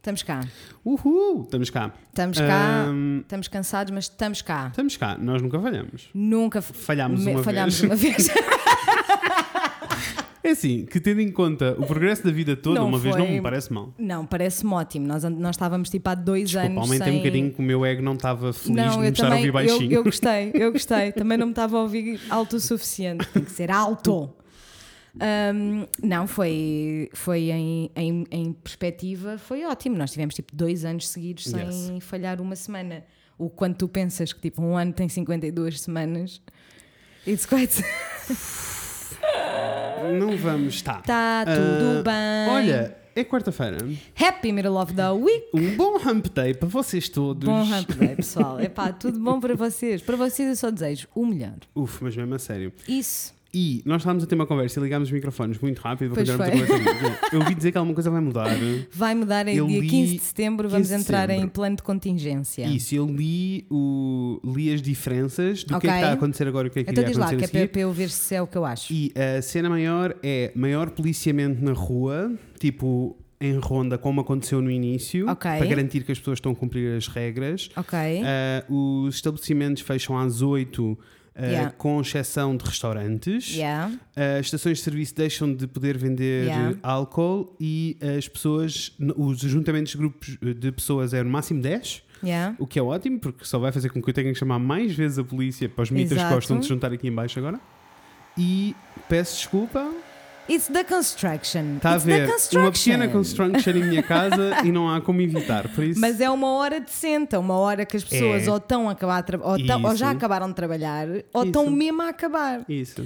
Estamos cá. Uhul! Estamos cá. Estamos cá. Ahm, Estamos cansados, mas estamos cá. estamos cá. Nós nunca falhamos. Nunca Falhámos me- uma falhámos vez. uma vez. É assim, que tendo em conta o progresso da vida toda, Não uma vez não foi- me parece mal. não, parece-me ótimo. Nós, nós estávamos tipo há dois Desculpa, anos. aumentei sem... um bocadinho que o meu ego não estava feliz de Não, me eu estar a também. ouvir Eu, baixinho. eu gostei, eu gostei. Também não me estava a ouvir alto o suficiente. Tem que ser alto. Ahm, não, foi, foi em, em, em perspectiva, foi ótimo. Nós tivemos tipo dois anos seguidos sem Yes. falhar uma semana. O quanto tu pensas que tipo um ano tem 52 semanas. It's quite. Não vamos, está. Tá Ah, tudo bem. Olha, é quarta-feira. Happy middle of the week. Um bom hump day para vocês todos. Bom hump day, pessoal. Epá, tudo bom para vocês. Para vocês eu só desejo o melhor. Uf, mas mesmo a sério. Isso. E nós estávamos a ter uma conversa e ligámos os microfones muito rápido para Pois continuar foi. a conversa. Eu ouvi dizer que alguma coisa vai mudar. Vai mudar em Eu dia li 15 de setembro. Vamos 15 de entrar em setembro. plano de contingência. Isso, eu li, o, li as diferenças do que é que está a acontecer agora e o que é que Então iria diz lá, acontecer que é para, eu ver se é o que eu acho. E a cena maior é maior policiamento na rua, tipo em ronda, como aconteceu no início, Ok. para garantir que as pessoas estão a cumprir as regras. Ok. Ah, os estabelecimentos fecham às 8, ah, Yeah. com exceção de restaurantes. Yeah. As estações de serviço deixam de poder vender Yeah. eh, álcool e as pessoas, os ajuntamentos de grupos eh, de pessoas é no máximo 10, Yeah. o que é ótimo, porque só vai fazer com que eu tenha que chamar mais vezes a polícia para os mitas que gostam de se juntar aqui em baixo agora. E peço desculpa, It's the construction. está a It's ver construction. uma pequena construction em minha casa e não há como evitar. Por isso, Mas é uma hora decente, é uma hora que as pessoas É. ou estão a acabar ou, tão- ou já acabaram de trabalhar ou Isso. estão mesmo a acabar. isso.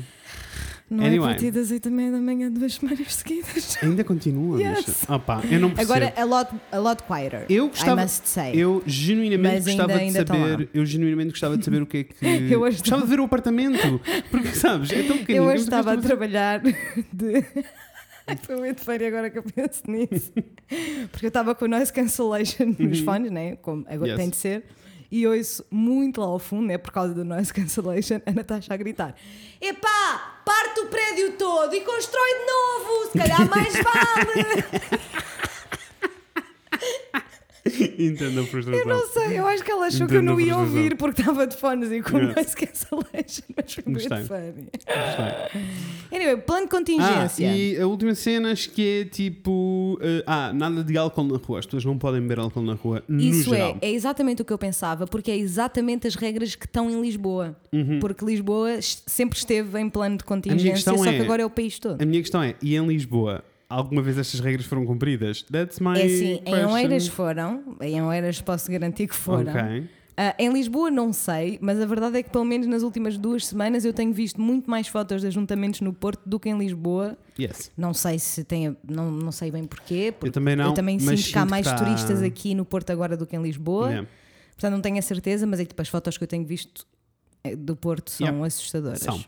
Não é a Anyway. partir das 8 e meia da manhã, duas semanas seguidas. Ainda continua. Yes. Opa, eu não percebo. Agora, a lot, a lot quieter. Eu gostava- I must say. Eu genuinamente Mas gostava ainda de estão saber. Eu genuinamente gostava de saber o que é que. Eu hoje gostava de ver o apartamento. Porque sabes, é tão pequenino. Eu hoje mas estava a trabalhar de. Foi muito feio agora que eu penso nisso. Porque eu estava com o noise cancellation nos fones, né? Como agora Uhum. Yes. tem de ser. E ouço muito lá ao fundo, né? Por causa do noise cancellation, a Natasha a gritar: Epá, parte o prédio todo e constrói de novo, se calhar mais vale. Entendo a frustração. Eu não sei, eu acho que ela achou que Entendo eu não ia ouvir porque estava de fones e com Yes. noise cancellation, mas foi muito funny. Anyway, plano de Ah, contingência. e a última cena acho que é tipo. eh, ah, nada de álcool na rua. As pessoas não podem beber álcool na rua. Isso no é, geral. é exatamente o que eu pensava, porque é exatamente as regras que estão em Lisboa. Uhum. Porque Lisboa sempre esteve em plano de contingência, só é- que agora é o país todo. A minha questão é: e em Lisboa, alguma vez estas regras foram cumpridas? That's my. É assim, em. Oeiras foram, em Oeiras posso garantir que foram. Ok. Ah, em Lisboa não sei, mas a verdade é que pelo menos nas últimas duas semanas eu tenho visto muito mais fotos de ajuntamentos no Porto do que em Lisboa. Yes. Não sei se tem, não, não sei bem porquê. porque Eu também não. eu também mas sinto que há sinto mais tá- turistas aqui no Porto agora do que em Lisboa. Yeah. Portanto, não tenho a certeza, mas é que tipo, as fotos que eu tenho visto eh, do Porto são Yeah. assustadoras. São.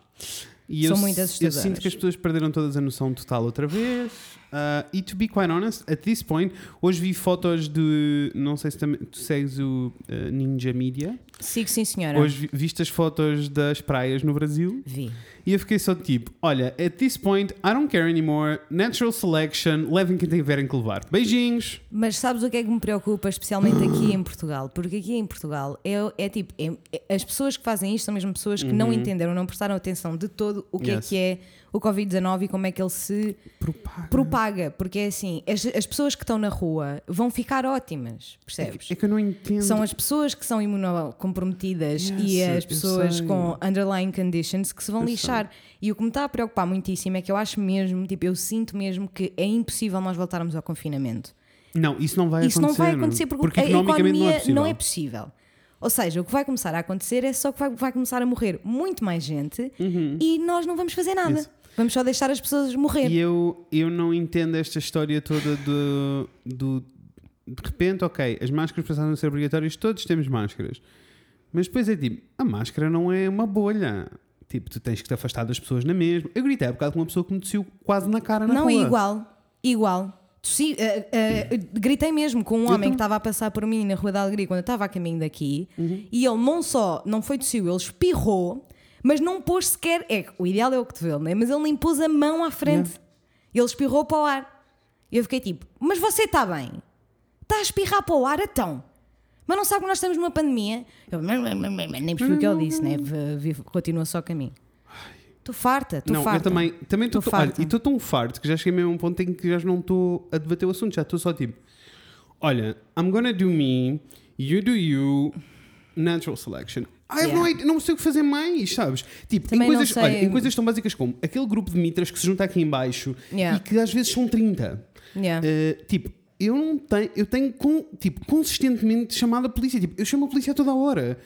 E São eu, muito eu assustadoras. sinto que as pessoas perderam todas a noção total outra vez. Uh, e to be quite honest, at this point, hoje vi fotos de. Não sei se também tu segues o uh, Ninja Media. Sigo, sim, senhora. Hoje vi, viste as fotos das praias no Brasil Vi. e eu fiquei só tipo: olha, at this point, I don't care anymore. Natural selection, levem quem tiverem que levar. Beijinhos. Mas sabes o que é que me preocupa, especialmente aqui em Portugal? Porque aqui em Portugal é, é tipo, é- é- as pessoas que fazem isto são mesmo pessoas que não entenderam, não prestaram atenção de todo o que Uhum. Yes. é que é o Covid-19 e como é que ele se Propaga. propaga. Porque é assim, as, as pessoas que estão na rua vão ficar ótimas, É percebes? que, é que eu não entendo. São as pessoas que são imunocomprometidas Yes, e as pessoas sei. com underlying conditions que se vão Eu lixar. E o que me está a preocupar muitíssimo é que eu acho mesmo, tipo, eu sinto mesmo que é impossível nós voltarmos ao confinamento. Não, isso não vai Isso acontecer. não vai acontecer porque, a economicamente economia não é possível. Ou seja, o que vai começar a acontecer é só que vai, vai começar a morrer muito mais gente e nós não vamos fazer nada. Uhum. Isso. Vamos só deixar as pessoas morrer. E eu, eu não entendo esta história toda do, do. De repente, ok, as máscaras passaram a ser obrigatórias, todos temos máscaras. Mas depois é tipo, a máscara não é uma bolha. Tipo, tu tens que te afastar das pessoas na mesma. Eu gritei há bocado com uma pessoa que me tossiu quase na cara na não rua. é igual. Igual. Tossi- eh, eh, gritei mesmo com um Eu homem que estava a passar por mim na Rua da Alegria quando eu estava a caminho daqui Uhum. e ele não só não foi tossiu, ele espirrou, mas não pôs sequer. É, o ideal é o cotovelo, né? mas ele nem pôs a mão à frente. Ele espirrou para o ar. E eu fiquei tipo, mas você está bem? Está a espirrar para o ar, então. Mas não sabe que nós estamos numa pandemia? Eu nem percebi o que ele disse, né? Continua só a caminho. Estou farta, estou farta. eu também também estou farta. e estou tão farto que já cheguei mesmo a um ponto em que já não estou a debater o assunto, já estou só tipo, olha, I'm gonna do me, you do you, natural selection. Have no Yeah. idea, não sei o que fazer mais, sabes? Tipo, em Também não coisas, olha, em coisas tão básicas como aquele grupo de mitras que se junta aqui em baixo Yeah. e que às vezes são 30. Yeah. Uh, tipo, eu não tenho, eu tenho tipo, consistentemente chamado a polícia. Tipo, eu chamo a polícia a toda a hora.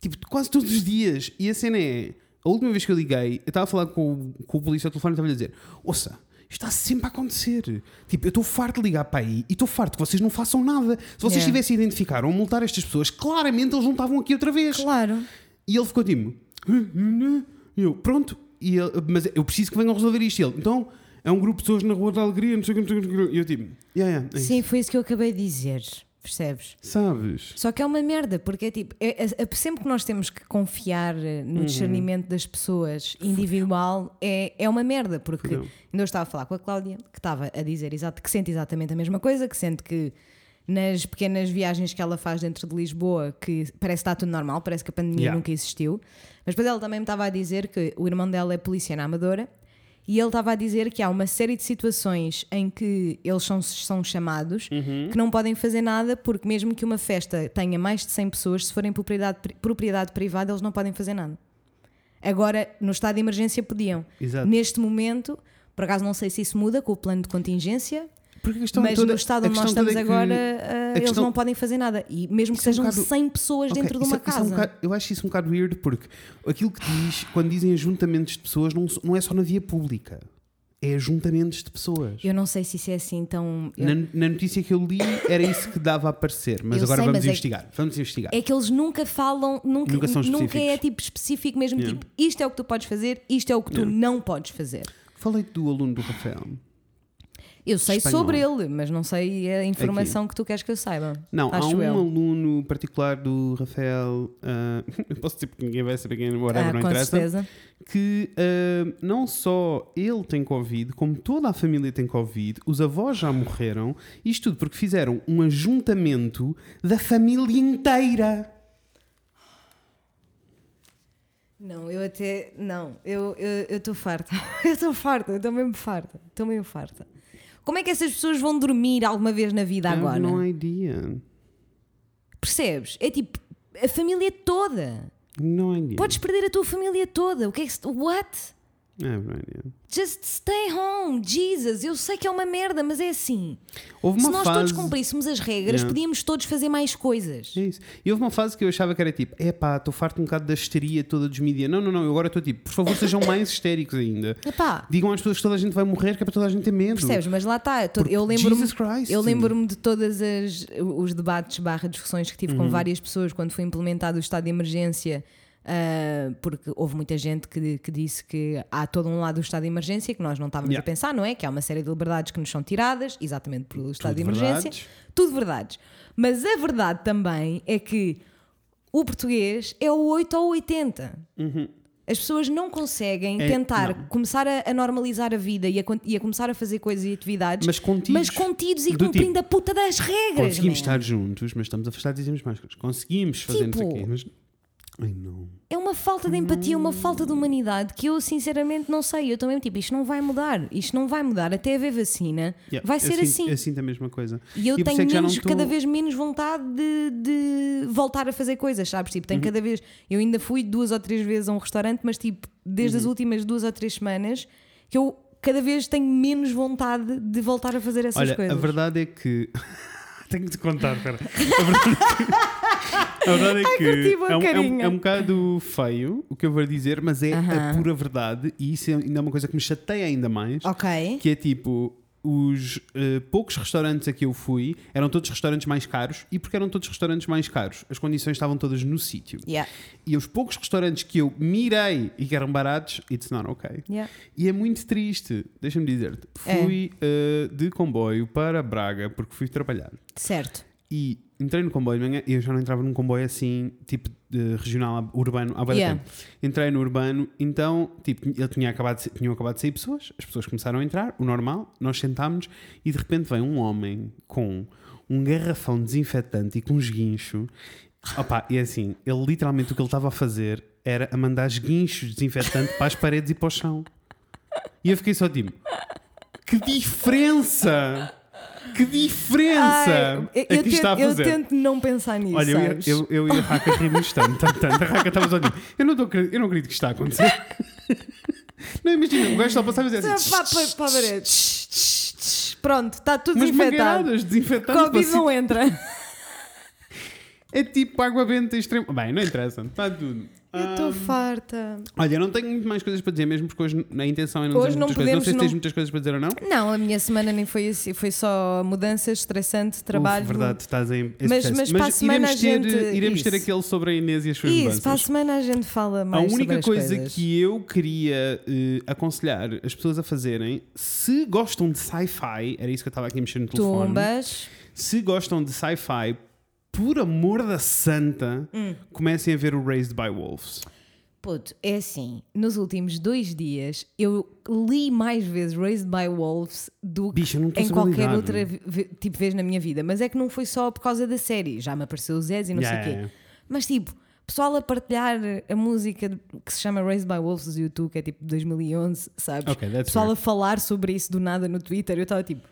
Tipo, quase todos os dias. E a cena é, a última vez que eu liguei, eu estava a falar com, o- com o polícia ao telefone e estava-lhe a dizer: Ouça, está sempre a acontecer. Tipo, eu estou farto de ligar para aí e estou farto que vocês não façam nada. Se vocês Yeah. tivessem a identificar ou multar estas pessoas, claramente eles não estavam aqui outra vez. Claro. E ele ficou tipo, eu, pronto, e ele, mas eu preciso que venham resolver isto. Ele, então, é um grupo de pessoas na Rua da Alegria, não sei o que, não sei o que. E eu tipo, yeah, yeah, é. Sim, foi isso que eu acabei de dizer. Percebes? Sabes? Só que é uma merda, porque é tipo, é- é- é sempre que nós temos que confiar eh, Uhum. no discernimento das pessoas individual, é, é uma merda, porque Fudeu. ainda eu estava a falar com a Cláudia, que estava a dizer exato, que sente exatamente a mesma coisa, que sente que nas pequenas viagens que ela faz dentro de Lisboa, que parece que está tudo normal, parece que a pandemia Yeah. nunca existiu. Mas depois ela também me estava a dizer que o irmão dela é polícia na Amadora e ele estava a dizer que há uma série de situações em que eles são, são chamados Uhum. que não podem fazer nada porque mesmo que uma festa tenha mais de 100 pessoas, se forem propriedade, propriedade privada, eles não podem fazer nada. Agora, no estado de emergência podiam. Exato. Neste momento, por acaso não sei se isso muda com o plano de contingência, Porque a questão mas toda, no estado onde nós estamos é agora, eles questão- não podem fazer nada. E mesmo que Isso é um sejam bocado- 100 pessoas Ok, dentro de isso uma é- isso é um casa. bocado- eu acho isso um bocado weird porque aquilo que diz, quando dizem ajuntamentos de pessoas, não, não é só na via pública. É ajuntamentos de pessoas. Eu não sei se isso é assim tão. eu- Na, na notícia que eu li era isso que dava a aparecer, mas Eu agora sei, vamos mas é- investigar. Vamos investigar. É que eles nunca falam, nunca, Nunca são nunca é tipo específico mesmo, Yeah. tipo, isto é o que tu podes fazer, isto é o que tu Yeah. não podes fazer. Falei do aluno do Rafael. Eu sei Espanhol. sobre ele, mas não sei a informação que tu queres que eu saiba. Não, há um eu. aluno particular do Rafael, eu posso dizer porque ninguém vai saber quem é, whatever, Ah, não com interessa, certeza. que ah, não só ele tem Covid, como toda a família tem Covid, os avós já morreram, isto tudo porque fizeram um ajuntamento da família inteira. Não, eu até. Não, eu estou farta. Eu estou farta, eu estou mesmo farta. Estou mesmo farta. Como é que essas pessoas vão dormir alguma vez na vida agora? Não há ideia. Percebes? É tipo, a família toda. Não há ideia. Podes perder a tua família toda. O que é que. se- What? É, ideia. Just stay home, Jesus. Eu sei que é uma merda, mas é assim. Houve Se uma nós fase... todos cumpríssemos as regras, Yeah. podíamos todos fazer mais coisas. É isso. E houve uma fase que eu achava que era tipo, epá, estou farto um bocado da histeria toda dos mídia. Não, não, não, eu agora estou tipo, por favor, sejam mais histéricos ainda. Epá, Digam às pessoas que toda a gente vai morrer, que é para toda a gente ter medo. percebes? Mas lá está. Eu lembro-me eu lembro-me de todas as os debates barra discussões que tive Uhum. com várias pessoas quando foi implementado o estado de emergência. Ah, porque houve muita gente que, que disse que há todo um lado do estado de emergência que nós não estávamos Yeah. a pensar, não é? Que há uma série de liberdades que nos são tiradas, exatamente pelo estado Tudo de emergência. verdades. Tudo verdades. Mas a verdade também é que o português é o 8 ou 80. As pessoas não conseguem É, tentar não. começar a, a normalizar a vida e a, e a começar a fazer coisas e atividades, Mas contidos. mas contidos e Do cumprindo tipo, a puta das regras. Conseguimos man. estar juntos, mas estamos afastados e dizemos mais coisas. Conseguimos fazer Tipo- quê, mas... Ai, não. É uma falta de empatia, uma falta de humanidade que eu sinceramente não sei. Eu também, tipo, isto não vai mudar. Isto não vai mudar. Até haver vacina, Yeah, vai eu ser sinto- assim. Eu sinto a mesma coisa. E eu tenho é não menos, estou- cada vez menos vontade de, de voltar a fazer coisas, sabes? Tipo, tenho Uhum. cada vez. Eu ainda fui duas ou três vezes a um restaurante, mas tipo, desde Uhum. as últimas duas ou três semanas que eu cada vez tenho menos vontade de voltar a fazer essas Olha, coisas. a verdade é que... Tenho te contar, espera. A verdade é que, a verdade é, que bué é, um, é, um, é um bocado feio o que eu vou dizer, mas é a Aham. pura verdade e isso é ainda uma coisa que me chateia ainda mais. Ok. que é tipo os eh, poucos restaurantes a que eu fui eram todos restaurantes mais caros e porque eram todos restaurantes mais caros as condições estavam todas no sítio Yeah. e os poucos restaurantes que eu mirei e que eram baratos it's not okay Yeah. e é muito triste deixa-me dizer-te É. fui eh, de comboio para Braga porque fui trabalhar Certo. E entrei no comboio de manhã e eu já não entrava num comboio assim, tipo de regional, urbano, há Yeah. tempo. Entrei no urbano, então, tipo, ele tinha acabado de, tinham acabado de sair pessoas, as pessoas começaram a entrar, o normal, nós sentámos e de repente vem um homem com um garrafão de desinfetante e com esguincho. Opa, e assim, ele literalmente o que ele estava a fazer era a mandar esguinchos de desinfetante para as paredes e para o chão. E eu fiquei só tipo, que diferença! Que diferença! Ai, eu, é eu que está a tento, eu fazer. tento não pensar nisso. Olha, eu, ia- sabes? eu, eu e a Raca rimos tanto, tanto, tanto. A Raca estava eu não, a acreditar- eu não acredito que isto está a acontecer. Não, imagina, o gajo só passava e dizia assim, Pá, pá, pá, a parede. Pronto, está tudo umas desinfetado. desinfetantes. Covid para não entra. É tipo água benta extrema. Bem, não interessa, está tudo. Eu estou farta. olha, eu não tenho muito mais coisas para dizer, mesmo porque hoje a intenção é não Hoje dizer não muitas coisas. Não podemos, sei se não- tens muitas coisas para dizer ou não. Não, a minha semana nem foi assim. Foi só mudanças, estressante, trabalho. Uf, verdade, estás em. Mas- processo. mas para a semana iremos, a ter, gente- iremos ter aquele sobre a Inês e as suas Isso, mudanças. para a semana a gente fala A mais sobre única coisa coisas. que eu queria eh, aconselhar as pessoas a fazerem, se gostam de sci-fi, era isso que eu estava aqui a mexer no telefone. Tumbas. Se gostam de sci-fi, por amor da santa, Hum. comecem a ver o Raised by Wolves. Puto, é assim. Nos últimos dois dias eu li mais vezes Raised by Wolves do que Bicho, estou em qualquer lidar. outra tipo vez na minha vida. Mas é que não foi só por causa da série. Já me apareceu o Zez e não Yeah, sei o quê. yeah, Mas tipo, pessoal a partilhar a música que se chama Raised by Wolves do YouTube, que é tipo 2011, sabes? Ok, that's pessoal fair. a falar sobre isso do nada no Twitter. Eu estava tipo,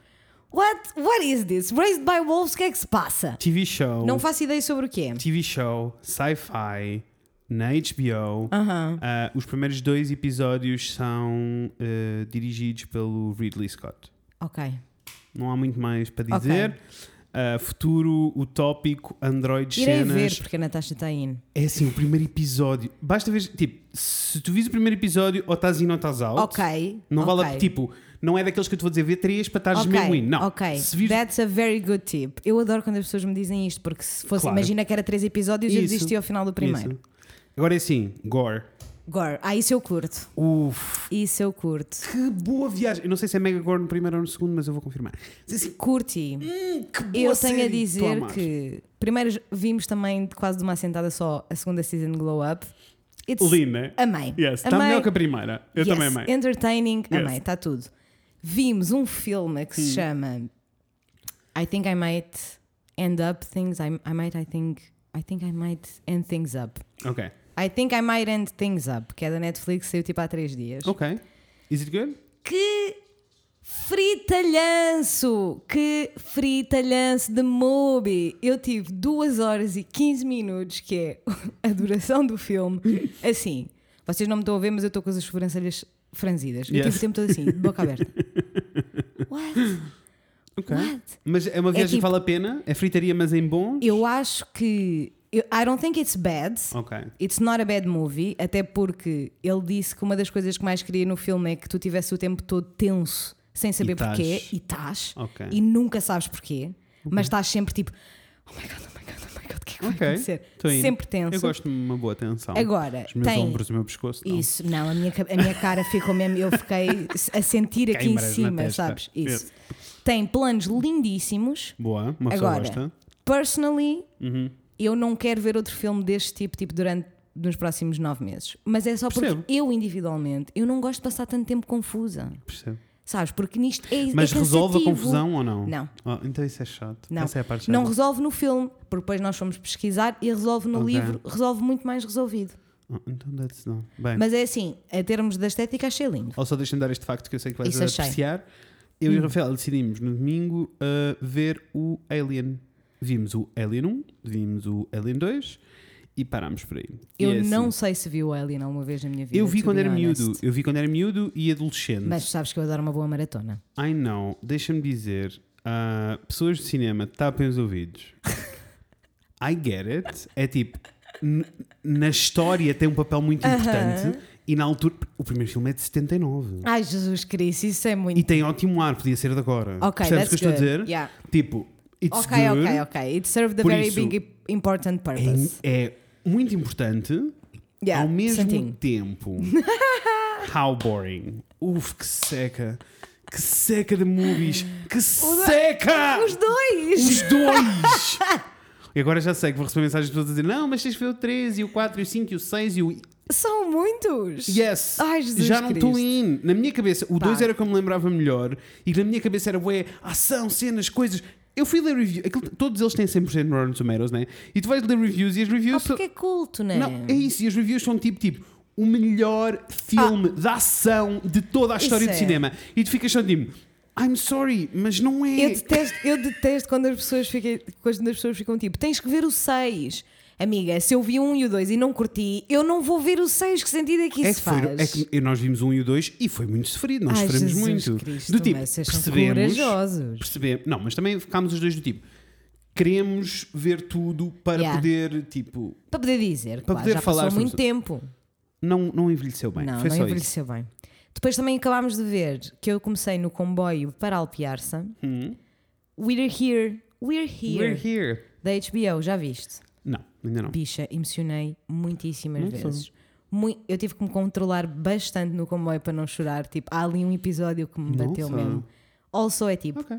what? What is this? Raised by Wolves, o que é que se passa? TV show. Não faço ideia sobre o que é. TV show, sci-fi, na HBO. Aham. Ah, os primeiros dois episódios são eh, dirigidos pelo Ridley Scott. Ok. Não há muito mais para Ok. dizer. Ah, futuro utópico, Android Irei cenas. ver, porque a Natasha está in. É assim, o primeiro episódio. Basta ver, tipo, se tu vis o primeiro episódio, ou estás in ou estás out. Ok. Não vale a, tipo, não é daqueles que eu te vou dizer, vê três para estares Ok, mesmo in. Não. Ok, Se vis- that's a very good tip. Eu adoro quando as pessoas me dizem isto, porque se fosse, Claro. imagina que era três episódios e eu desisti ao final do primeiro. Isso. Agora é assim, Gore. Gore, ah, isso eu curto. Uf, Isso eu curto. que boa viagem. Eu não sei se é Mega Gore no primeiro ou no segundo, mas eu vou confirmar. Assim, Curti. que boa Eu tenho série. a Estou a dizer que primeiro vimos também quase de uma assentada só a segunda season Glow Up. It's Linda. amei. Yes, está melhor que a primeira. Eu Yes, também amei. Entertaining, Yes. amei, está tudo. Vimos um filme que se chama I Think I Might End Up Things. I, I might, I think, I think I might end things up. Ok. I think I might end things up, que é da Netflix, saiu tipo há três dias. Ok. Is it good? Que fritalhanço! Que fritalhanço de movie! Eu tive 2 horas e 15 minutos, que é a duração do filme. Assim, vocês não me estão a ver, mas eu estou com as sobrancelhas franzidas. Eu Yes. tive o tempo todo assim, de boca aberta. What? Ok. What? Mas é uma viagem tipo- que vale a pena? É fritaria, mas em bom? Eu acho que. eu- I don't think it's bad. Ok. It's not a bad movie, até porque ele disse que uma das coisas que mais queria no filme é que tu tivesse o tempo todo tenso, sem saber E porquê, e estás, Ok. e nunca sabes porquê, mas estás sempre tipo, oh my god, god, o que é que vai Ok. acontecer? Sempre tenso. Eu gosto de uma boa tensão. Agora, Os meus tem ombros, o meu pescoço. não. isso, não, a minha, a minha cara ficou mesmo, eu fiquei a sentir aqui em cima, sabes? Isso. Yes. Tem planos lindíssimos. Boa, uma pessoa Agora, gosta. personally, Uhum. eu não quero ver outro filme deste tipo, tipo durante nos próximos nove meses. Mas é só porque Percebo. eu, individualmente, eu não gosto de passar tanto tempo confusa. Percebo. Sabes? Porque nisto é Mas é resolve a confusão ou não? Não. Oh, então isso é chato. Não. Essa é a parte chata. Não resolve no filme, porque depois nós fomos pesquisar e resolve no Ok. livro, resolve muito mais resolvido. Oh, então that's não. Bem, Mas é assim, a termos da estética, achei lindo. ou só deixa-me dar este facto que eu sei que vais Isso achei. apreciar. Eu e Hum. o Rafael decidimos no domingo uh, ver o Alien. Vimos o Alien 1, vimos o Alien 2 e parámos por aí. Eu é assim, não sei se vi o Alien alguma vez na minha vida. Eu vi quando era honest. miúdo. Eu vi quando era miúdo e adolescente. Mas sabes que eu adoro uma boa maratona. I know. Deixa-me dizer. ah, pessoas de cinema, tapem os ouvidos. I get it. É tipo, na história tem um papel muito Aham. importante e na altura. O primeiro filme é de 79. Ai, Jesus Cristo, isso é muito. E tem ótimo ar, podia ser de agora. Ok, Percebes o que eu estou a dizer? Yeah. Tipo, it's Ok, good. ok, ok. It served a Por very isso, big important purpose. É, é muito importante. Yeah, ao mesmo santinho. tempo. How boring. Uf, que seca. Que seca de movies. Que seca! Os dois! Os dois! e agora já sei que vou receber mensagens de pessoas a dizer: Não, mas tens que ver o 3 e o 4 e o 5 e o 6 e o. São muitos! Yes! Ai, Jesus já não estou in. Na minha cabeça, o Pá. 2 era como me lembrava melhor e na minha cabeça era ué, ação, cenas, coisas. Eu fui ler reviews, aquilo- todos eles têm 100% no Rotten Tomatoes, né? E tu vais ler reviews e as Ah, reviews são. porque é culto, não é? Não, é isso, e as reviews são tipo, tipo, o melhor filme de ação de toda a história Isso de é. cinema. E tu ficas só tipo, I'm sorry, mas não é. Eu detesto, eu detesto quando as pessoas ficam, quando as pessoas ficam tipo, tens que ver o 6. Amiga, se eu vi um e o 2 e não curti, eu não vou ver o 6. Que sentido é que É isso que, foi, faz? é que nós vimos um e o dois e foi muito sofrido, nós Ai, sofremos muito. Cristo, do tipo, mas vocês são percebemos, corajosos. percebemos. Não, mas também ficámos os dois do tipo, queremos ver tudo para Yeah. poder, tipo, Para poder dizer, Para claro, poder já falar passou muito tempo. não, não envelheceu bem. não, foi não só isso. envelheceu bem. Depois também acabámos de ver que eu comecei no comboio para Alpiarça. Hum. We're here, we're here, We're here. da HBO, já viste? Ainda não. Bicha, emocionei muitíssimas Não vezes. Mui- eu tive que me controlar bastante no comboio para não chorar. Tipo, há ali um episódio que me bateu Nossa. mesmo. Also é tipo, Ok.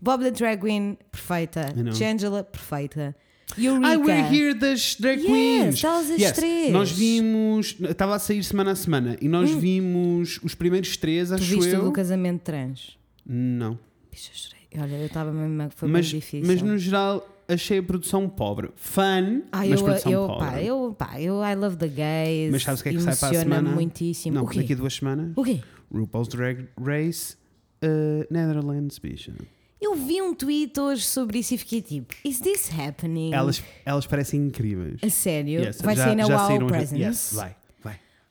Bob the Drag Queen, perfeita. I. Shangela, perfeita. Eureka. Ah, we're here das drag Yes, queens. elas as três. Nós vimos, estava a sair semana a semana e nós vimos os primeiros três, Tu acho viste o eu. do casamento trans? Não. Bicha, chorei. Olha, eu estava mesmo. Foi Mas, muito difícil. mas no geral achei a produção pobre. Fun, Ah, mas eu, produção eu, pobre. pá, eu, pá, eu I love the gays. Mas sabes o que é que sai para a semana? muitíssimo. Não, daqui a duas semanas. O quê? RuPaul's Drag Race uh, Netherlands, bicha. Eu vi um tweet hoje sobre isso e fiquei tipo, is this happening? Elas, elas parecem incríveis. A sério? Yes, Vai já- ser na já Wow Presents? Yes, vai.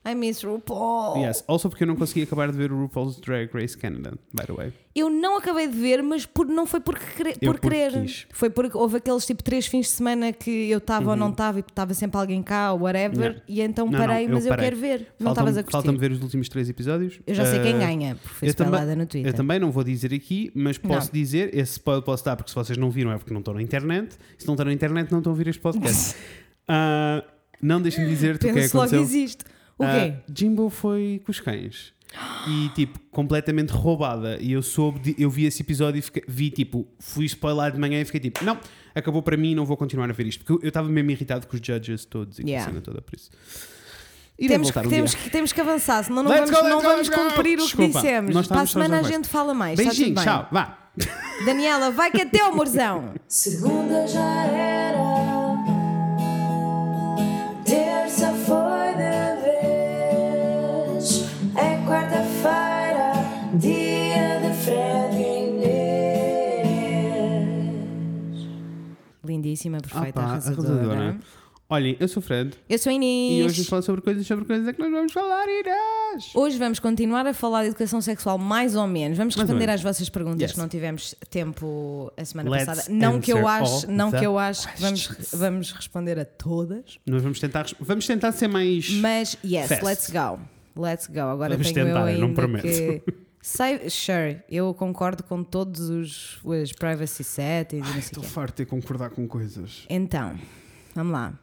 I miss RuPaul. Yes. Also porque eu não consegui acabar de ver o RuPaul's Drag Race Canada, by the way. Eu não acabei de ver, mas por, não foi por, querer- Eu por querer. quis. Foi porque houve aqueles tipo três fins de semana que eu estava ou não estava e estava sempre alguém cá, ou whatever, Uhum. E então Não, parei, não, eu mas eu parei. quero ver. Não estavas a curtir. Falta-me ver os últimos três episódios. Eu já sei quem Uh, ganha, porque foi eu spoilada no Twitter. Eu também não vou dizer aqui, mas posso Não. dizer, esse spoiler posso dar porque se vocês não viram é porque não estão na internet. Se não estão na internet, não estão a ouvir este podcast. Ah, não deixem de dizer-te o que é que Penso logo aconteceu. existe. O Ah, quê? Jimbo foi com os cães. E tipo, completamente roubada. E eu soube, de- eu vi esse episódio e fiquei- vi tipo, fui spoiler de manhã e fiquei tipo, não, acabou para mim, não vou continuar a ver isto. Porque eu- estava mesmo irritado com os judges todos e com Yeah. a cena toda por isso. Irei Temos que, um temos, dia. que, temos que avançar, senão não Let's vamos, go, não go, vamos go. cumprir o que Desculpa, dissemos. nós Para a semana a gente fala mais. tudo Beijinho, tchau, vá. Daniela, vai que é teu, amorzão. Segunda já era, Lindíssima, perfeita, Ah pá, arrasadora. arrasadora. Olhem, eu sou o Fred Eu sou a Inês. e hoje vamos falar sobre coisas, sobre coisas é que nós vamos falar, Inês. Hoje vamos continuar a falar de educação sexual, mais ou menos. Vamos Mais responder às vossas perguntas Yes. que não tivemos tempo a semana Let's passada. Não que eu acho, não que eu acho que vamos, vamos responder a todas. Nós vamos tentar, vamos tentar ser mais. Mas yes, Fast. let's go. Let's go. Agora Vamos tenho tentar, eu ainda não prometo. que Sei, sure, eu concordo com todos os, os privacy settings e o Estou farto de conordar com coisas. Então, vamos lá.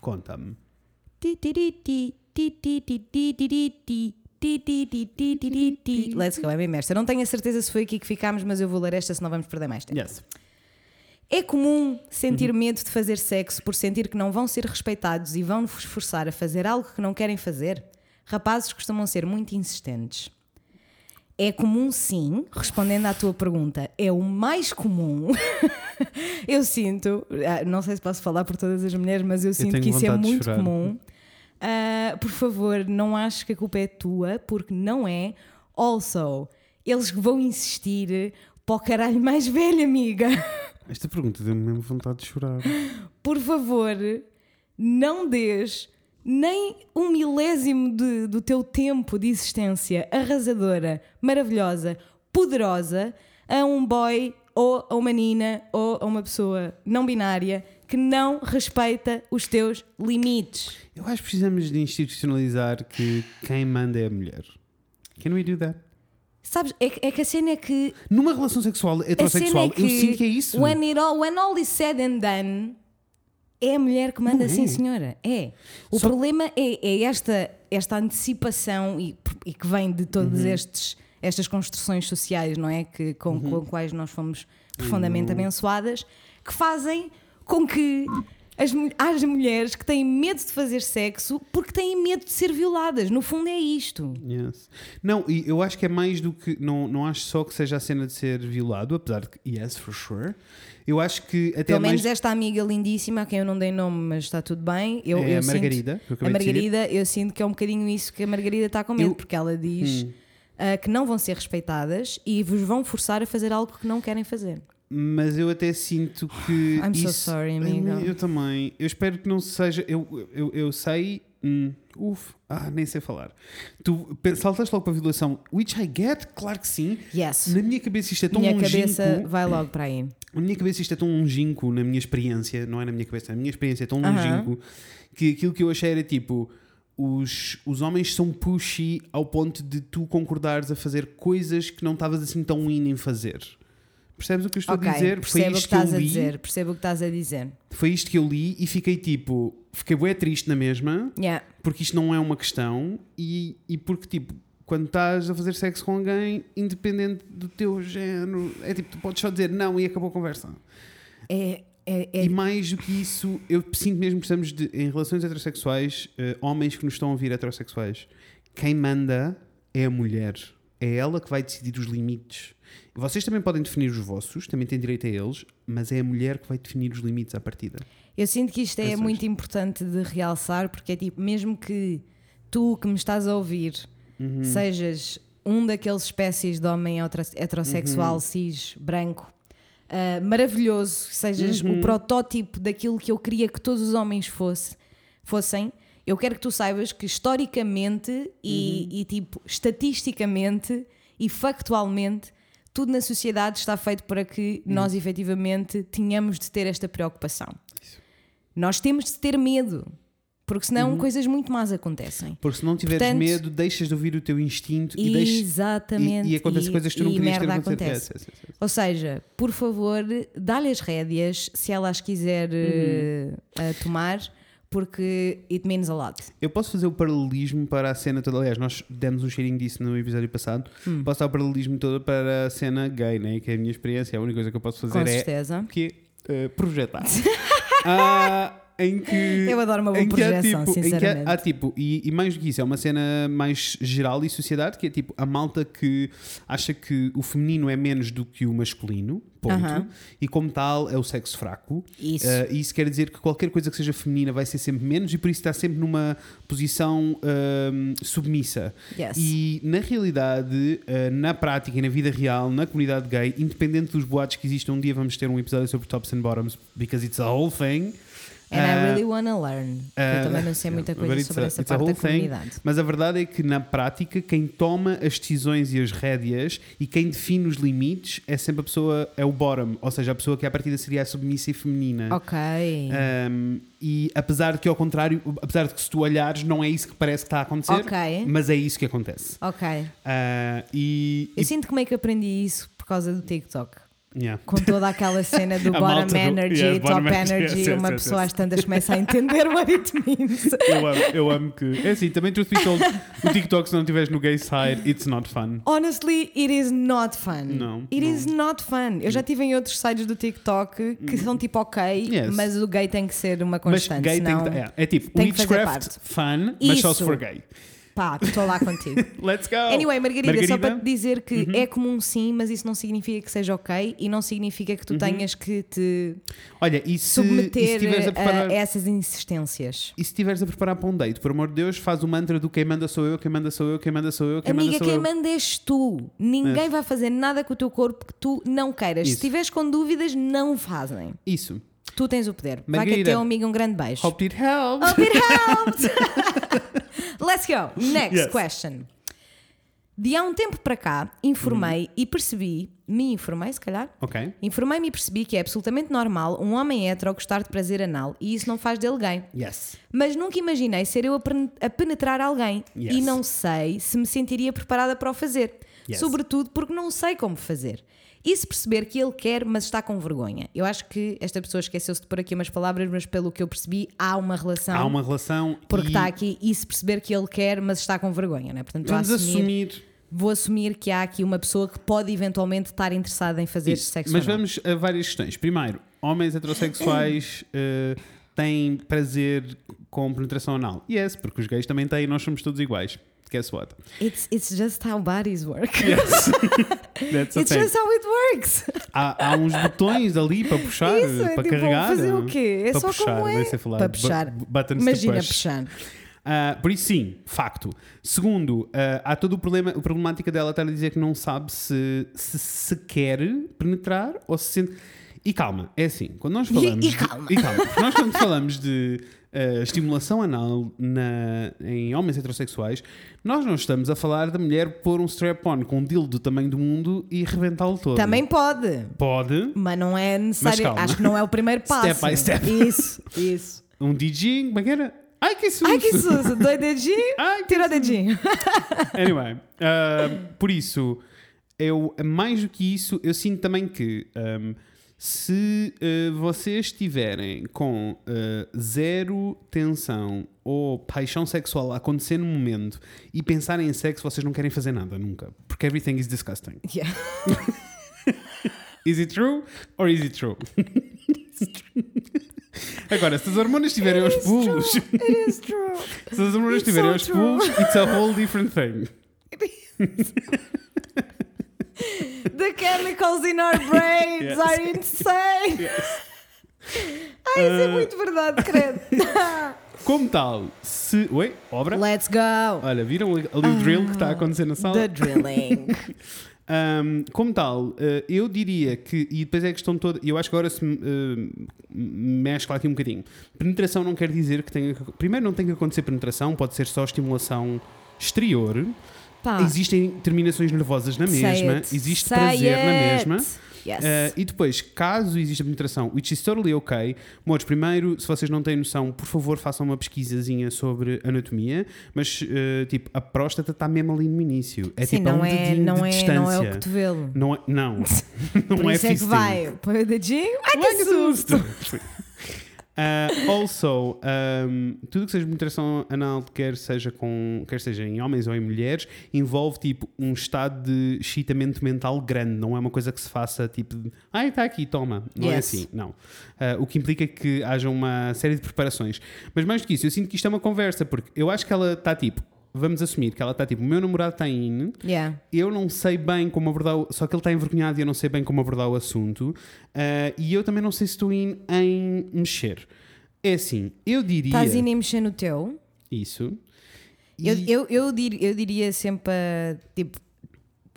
Conta-me. Let's go, é bem esta. Não tenho a certeza se foi aqui que ficámos, mas eu vou ler esta, senão vamos perder mais tempo. Yes. É comum sentir medo de fazer sexo por sentir que não vão ser respeitados e vão nos forçar a fazer algo que não querem fazer? Rapazes costumam ser muito insistentes. É comum, sim, respondendo à tua pergunta, é o mais comum. eu sinto, ah, não sei se posso falar por todas as mulheres, mas eu sinto tenho que isso é muito comum. Ah, por favor, não aches que a culpa é tua, porque não é. Also, eles vão insistir para o caralho mais velho, amiga. Esta pergunta deu-me mesmo vontade de chorar. Por favor, não dês nem um milésimo de- do teu tempo de existência arrasadora, maravilhosa, poderosa a um boy ou a uma menina ou a uma pessoa não binária que não respeita os teus limites. Eu acho que precisamos de institucionalizar que quem manda é a mulher. Can we do that? Sabes, é, que- é que a cena é que Numa relação sexual, cena heterossexual, é que, eu sinto que é isso. When, it all, when all is said and done, é a mulher que manda, Não é. sim, senhora. É. O Só- problema é, é esta, esta antecipação e, e que vem de todas Uhum. estes, estas construções sociais, não é? Que, com, com as quais nós fomos profundamente Uhum. abençoadas, que fazem com que As, às mulheres que têm medo de fazer sexo porque têm medo de ser violadas. No fundo é isto. Yes. Não, e eu acho que é mais do que. Não, não acho só que seja a cena de ser violado, apesar de que, yes, for sure. Eu acho que até Pelo mais. menos esta amiga lindíssima, a quem eu não dei nome, mas está tudo bem. Eu, é eu a sinto- Margarida. eu a. Margarida, eu sinto que é um bocadinho isso que a Margarida está com medo, Eu- porque ela diz Hum. ah, que não vão ser respeitadas e vos vão forçar a fazer algo que não querem fazer. Mas eu até sinto que. I'm so isso- sorry, amiga. Eu também. Eu espero que não seja. Eu, eu, eu sei. Hum, uf, ah, nem sei falar. Tu saltaste logo para a violação, which I get, claro que sim. Yes. Na minha cabeça isto é tão Minha longínquo. cabeça vai logo para aí. Na minha cabeça isto é tão longínquo, na minha experiência, não é na minha cabeça, na minha experiência é tão longínquo que aquilo que eu achei era tipo. Os, os homens são pushy ao ponto de tu concordares a fazer coisas que não estavas assim tão in em fazer. Percebes o que eu estou ok, a dizer? Foi percebo o que isto que eu estás a li. dizer. Percebo o que estás a dizer. Foi isto que eu li e fiquei tipo. Fiquei bué triste na mesma, Yeah. porque isto não é uma questão e, e porque, tipo, quando estás a fazer sexo com alguém, independente do teu género, é tipo, tu podes só dizer não e acabou a conversa. É, é, é- E mais do que isso, eu sinto mesmo que estamos de- em relações heterossexuais, eh, homens que nos estão a ouvir heterossexuais, quem manda é a mulher. É ela que vai decidir os limites. Vocês também podem definir os vossos, também têm direito a eles, mas é a mulher que vai definir os limites à partida. Eu sinto que isto é Pensas? muito importante de realçar, porque é tipo, mesmo que tu que me estás a ouvir Uhum. sejas um daqueles espécies de homem hetero- heterossexual, Uhum. cis, branco, ah, maravilhoso, sejas Uhum. o protótipo daquilo que eu queria que todos os homens fosse, fossem. Eu quero que tu saibas que historicamente e, Uhum. e, tipo estatisticamente e factualmente tudo na sociedade está feito para que Uhum. nós efetivamente tenhamos de ter esta preocupação. Nós temos de ter medo, porque senão Uhum. coisas muito más acontecem. Porque se não tiveres Portanto- medo, deixas de ouvir o teu instinto e, deixas, Exatamente. e, e acontece coisas que tu não querias ter acontece. Yes. Ou seja, por favor, dá-lhe as rédeas se ela as quiser Uhum. eh, tomar, porque it means a lot. Eu posso fazer o paralelismo para a cena toda. Aliás, nós demos um cheirinho disso no episódio passado. Hum. Posso dar o paralelismo todo para a cena gay, né? que é a minha experiência. A única coisa que eu posso fazer Com é certeza. que eh, projetar. Ah, em que Eu adoro uma boa em que há, projeção, tipo, que há- sinceramente. há, tipo, e, e mais do que isso, é uma cena mais geral e sociedade, que é tipo a malta que acha que o feminino é menos do que o masculino, ponto, Aham. e como tal é o sexo fraco. Isso. Uh, e isso quer dizer que qualquer coisa que seja feminina vai ser sempre menos e por isso está sempre numa posição um, submissa. Yes. E na realidade, uh, na prática e na vida real, na comunidade gay, independente dos boatos que existam, um dia vamos ter um episódio sobre tops and bottoms because it's a whole thing. And I Uh, really wanna learn. uh, eu também não sei muita but coisa it's sobre a- essa parte da thing. comunidade. Mas a verdade é que na prática quem toma as decisões e as rédeas e quem define os limites é sempre a pessoa, é o bottom, ou seja, a pessoa que à partida seria a submissa e feminina. Ok. Um, e apesar de que ao contrário, apesar de que se tu olhares não é isso que parece que está a acontecer, Ok. mas é isso que acontece. Ok. Uh, e, Eu e- sinto como é que aprendi isso por causa do TikTok. Yeah. Com toda aquela cena do bottom do- energy, yes, top bottom energy, yes, uma yes, pessoa yes. às tantas começa a entender what it means. eu, amo, eu amo que. É assim, também truth be told, o TikTok, se não estiveres no gay side, it's not fun. Honestly, it is not fun. Não, It não. is not fun. Eu já estive em outros sites do TikTok que são tipo ok, mas o gay tem que ser uma Mas constante. gay senão... tem que. É, é tipo, witchcraft, fun, mas só se Isso. for gay. Pá, estou lá contigo. Let's go! Anyway, Margarida, só Margarida? para te dizer que Uhum. é comum sim, mas isso não significa que seja ok e não significa que tu tenhas que te Olha, e Uhum. se, e se submeter a preparar. a essas insistências. E se estiveres a preparar para um date, por amor de Deus, faz o mantra do quem manda sou eu, quem manda sou eu, quem manda sou eu, quem Amiga, manda sou quem eu. manda és tu. Ninguém vai fazer nada com o teu corpo que tu não queiras. Se Isso. estiveres com dúvidas, não fazem. Isso. Tu tens o poder. Vai que é Margarida. teu amigo um grande beijo. Hope it helps. Hope it helped! Let's go. Next Yes. question. De há um tempo para cá, informei Uhum. e percebi, me informei se calhar, Ok. informei-me e percebi que é absolutamente normal um homem hétero gostar de prazer anal e isso não faz dele gay. Yes. Mas nunca imaginei ser eu a pen- a penetrar alguém Yes. e não sei se me sentiria preparada para o fazer. Yes. Sobretudo porque não sei como fazer. E se perceber que ele quer, mas está com vergonha? Eu acho que esta pessoa esqueceu-se de pôr aqui umas palavras, mas pelo que eu percebi, há uma relação. Há uma relação. Porque e está aqui, e se perceber que ele quer, mas está com vergonha, não é? Portanto, vou Vamos assumir, assumir. vou assumir que há aqui uma pessoa que pode eventualmente estar interessada em fazer Isso. sexo Mas vamos a várias questões. Primeiro, homens heterossexuais. eh, têm prazer com penetração anal? Yes, porque os gays também têm e nós somos todos iguais. Guess what? It's, it's just how bodies work. Yes. That's It's thing. just how it works. Há, há uns botões ali para puxar, Isso, é para tipo, carregar. fazer o quê? É para só puxar, como é. falar. Para puxar. buttons Imagina push. puxar. Ah, por isso, sim, facto. Segundo, ah, há todo o problema, a problemática dela estar a dizer que não sabe se se, se quer penetrar ou se sente. E calma, é assim, quando nós E- falamos. e de- calma. e calma, nós quando falamos de ah, estimulação anal na- em homens heterossexuais, nós não estamos a falar da mulher pôr um strap-on com um dildo do tamanho do mundo e rebentá-lo todo. Também pode. Pode. Mas não é necessário. Acho que não é o primeiro passo. Step by step. Isso, isso. Um DJ, como é que era? Ai que susto! Ai que susto! Dois dedinhos, tira o dedinho. Anyway, uh, por isso, eu, mais do que isso, eu sinto também que um, se uh, vocês estiverem com uh, zero tensão ou paixão sexual a acontecer no momento e pensarem em sexo, vocês não querem fazer nada nunca. Porque everything is disgusting. Yeah. Is it true or is it true? Agora, se as hormonas estiverem aos It is pulos, true. It is true. se as hormonas estiverem so aos pulos, it's a whole different thing. The chemicals in our brains Yes. are insane. Ai, isso é Uh, muito verdade, credo. Como tal, se. Oi, obra? Let's go. Olha, viram ali o drill que está a acontecer na sala? The drilling. Um, como tal, eh, eu diria que. E depois é a questão toda. Eu acho que agora se uh, mescla aqui um bocadinho. Penetração não quer dizer que tenha. Primeiro, não tem que acontecer penetração, pode ser só estimulação exterior. Pá, Existem terminações nervosas na mesma, existe Say prazer na it. mesma. Yes. Uh, e depois, caso exista penetração, which is totally ok, Mores, primeiro, se vocês não têm noção, por favor, façam uma pesquisazinha sobre anatomia, mas uh, tipo, a próstata está mesmo ali no início. É Sim, tipo a não, um é, dedinho não, de é, distância. não é o cotovelo. Não é, não, não Por é isso é que vai. Põe o dedinho. Ai, que susto! Uh, also, um, tudo que seja penetração anal, quer seja, com, quer seja em homens ou em mulheres, envolve tipo um estado de excitamento mental grande. Não é uma coisa que se faça tipo, ai, está aqui, toma. Não é Yes. assim, não. Uh, o que implica que haja uma série de preparações. Mas mais do que isso, eu sinto que isto é uma conversa, porque eu acho que ela está tipo, vamos assumir que ela está tipo, o meu namorado está in, Yeah. eu não sei bem como abordar, o, só que ele está envergonhado e eu não sei bem como abordar o assunto. Ah, e eu também não sei se estou in, em mexer. É assim, eu diria Estás indo a mexer no teu? isso. E- Eu, eu, eu, dir- eu diria sempre tipo,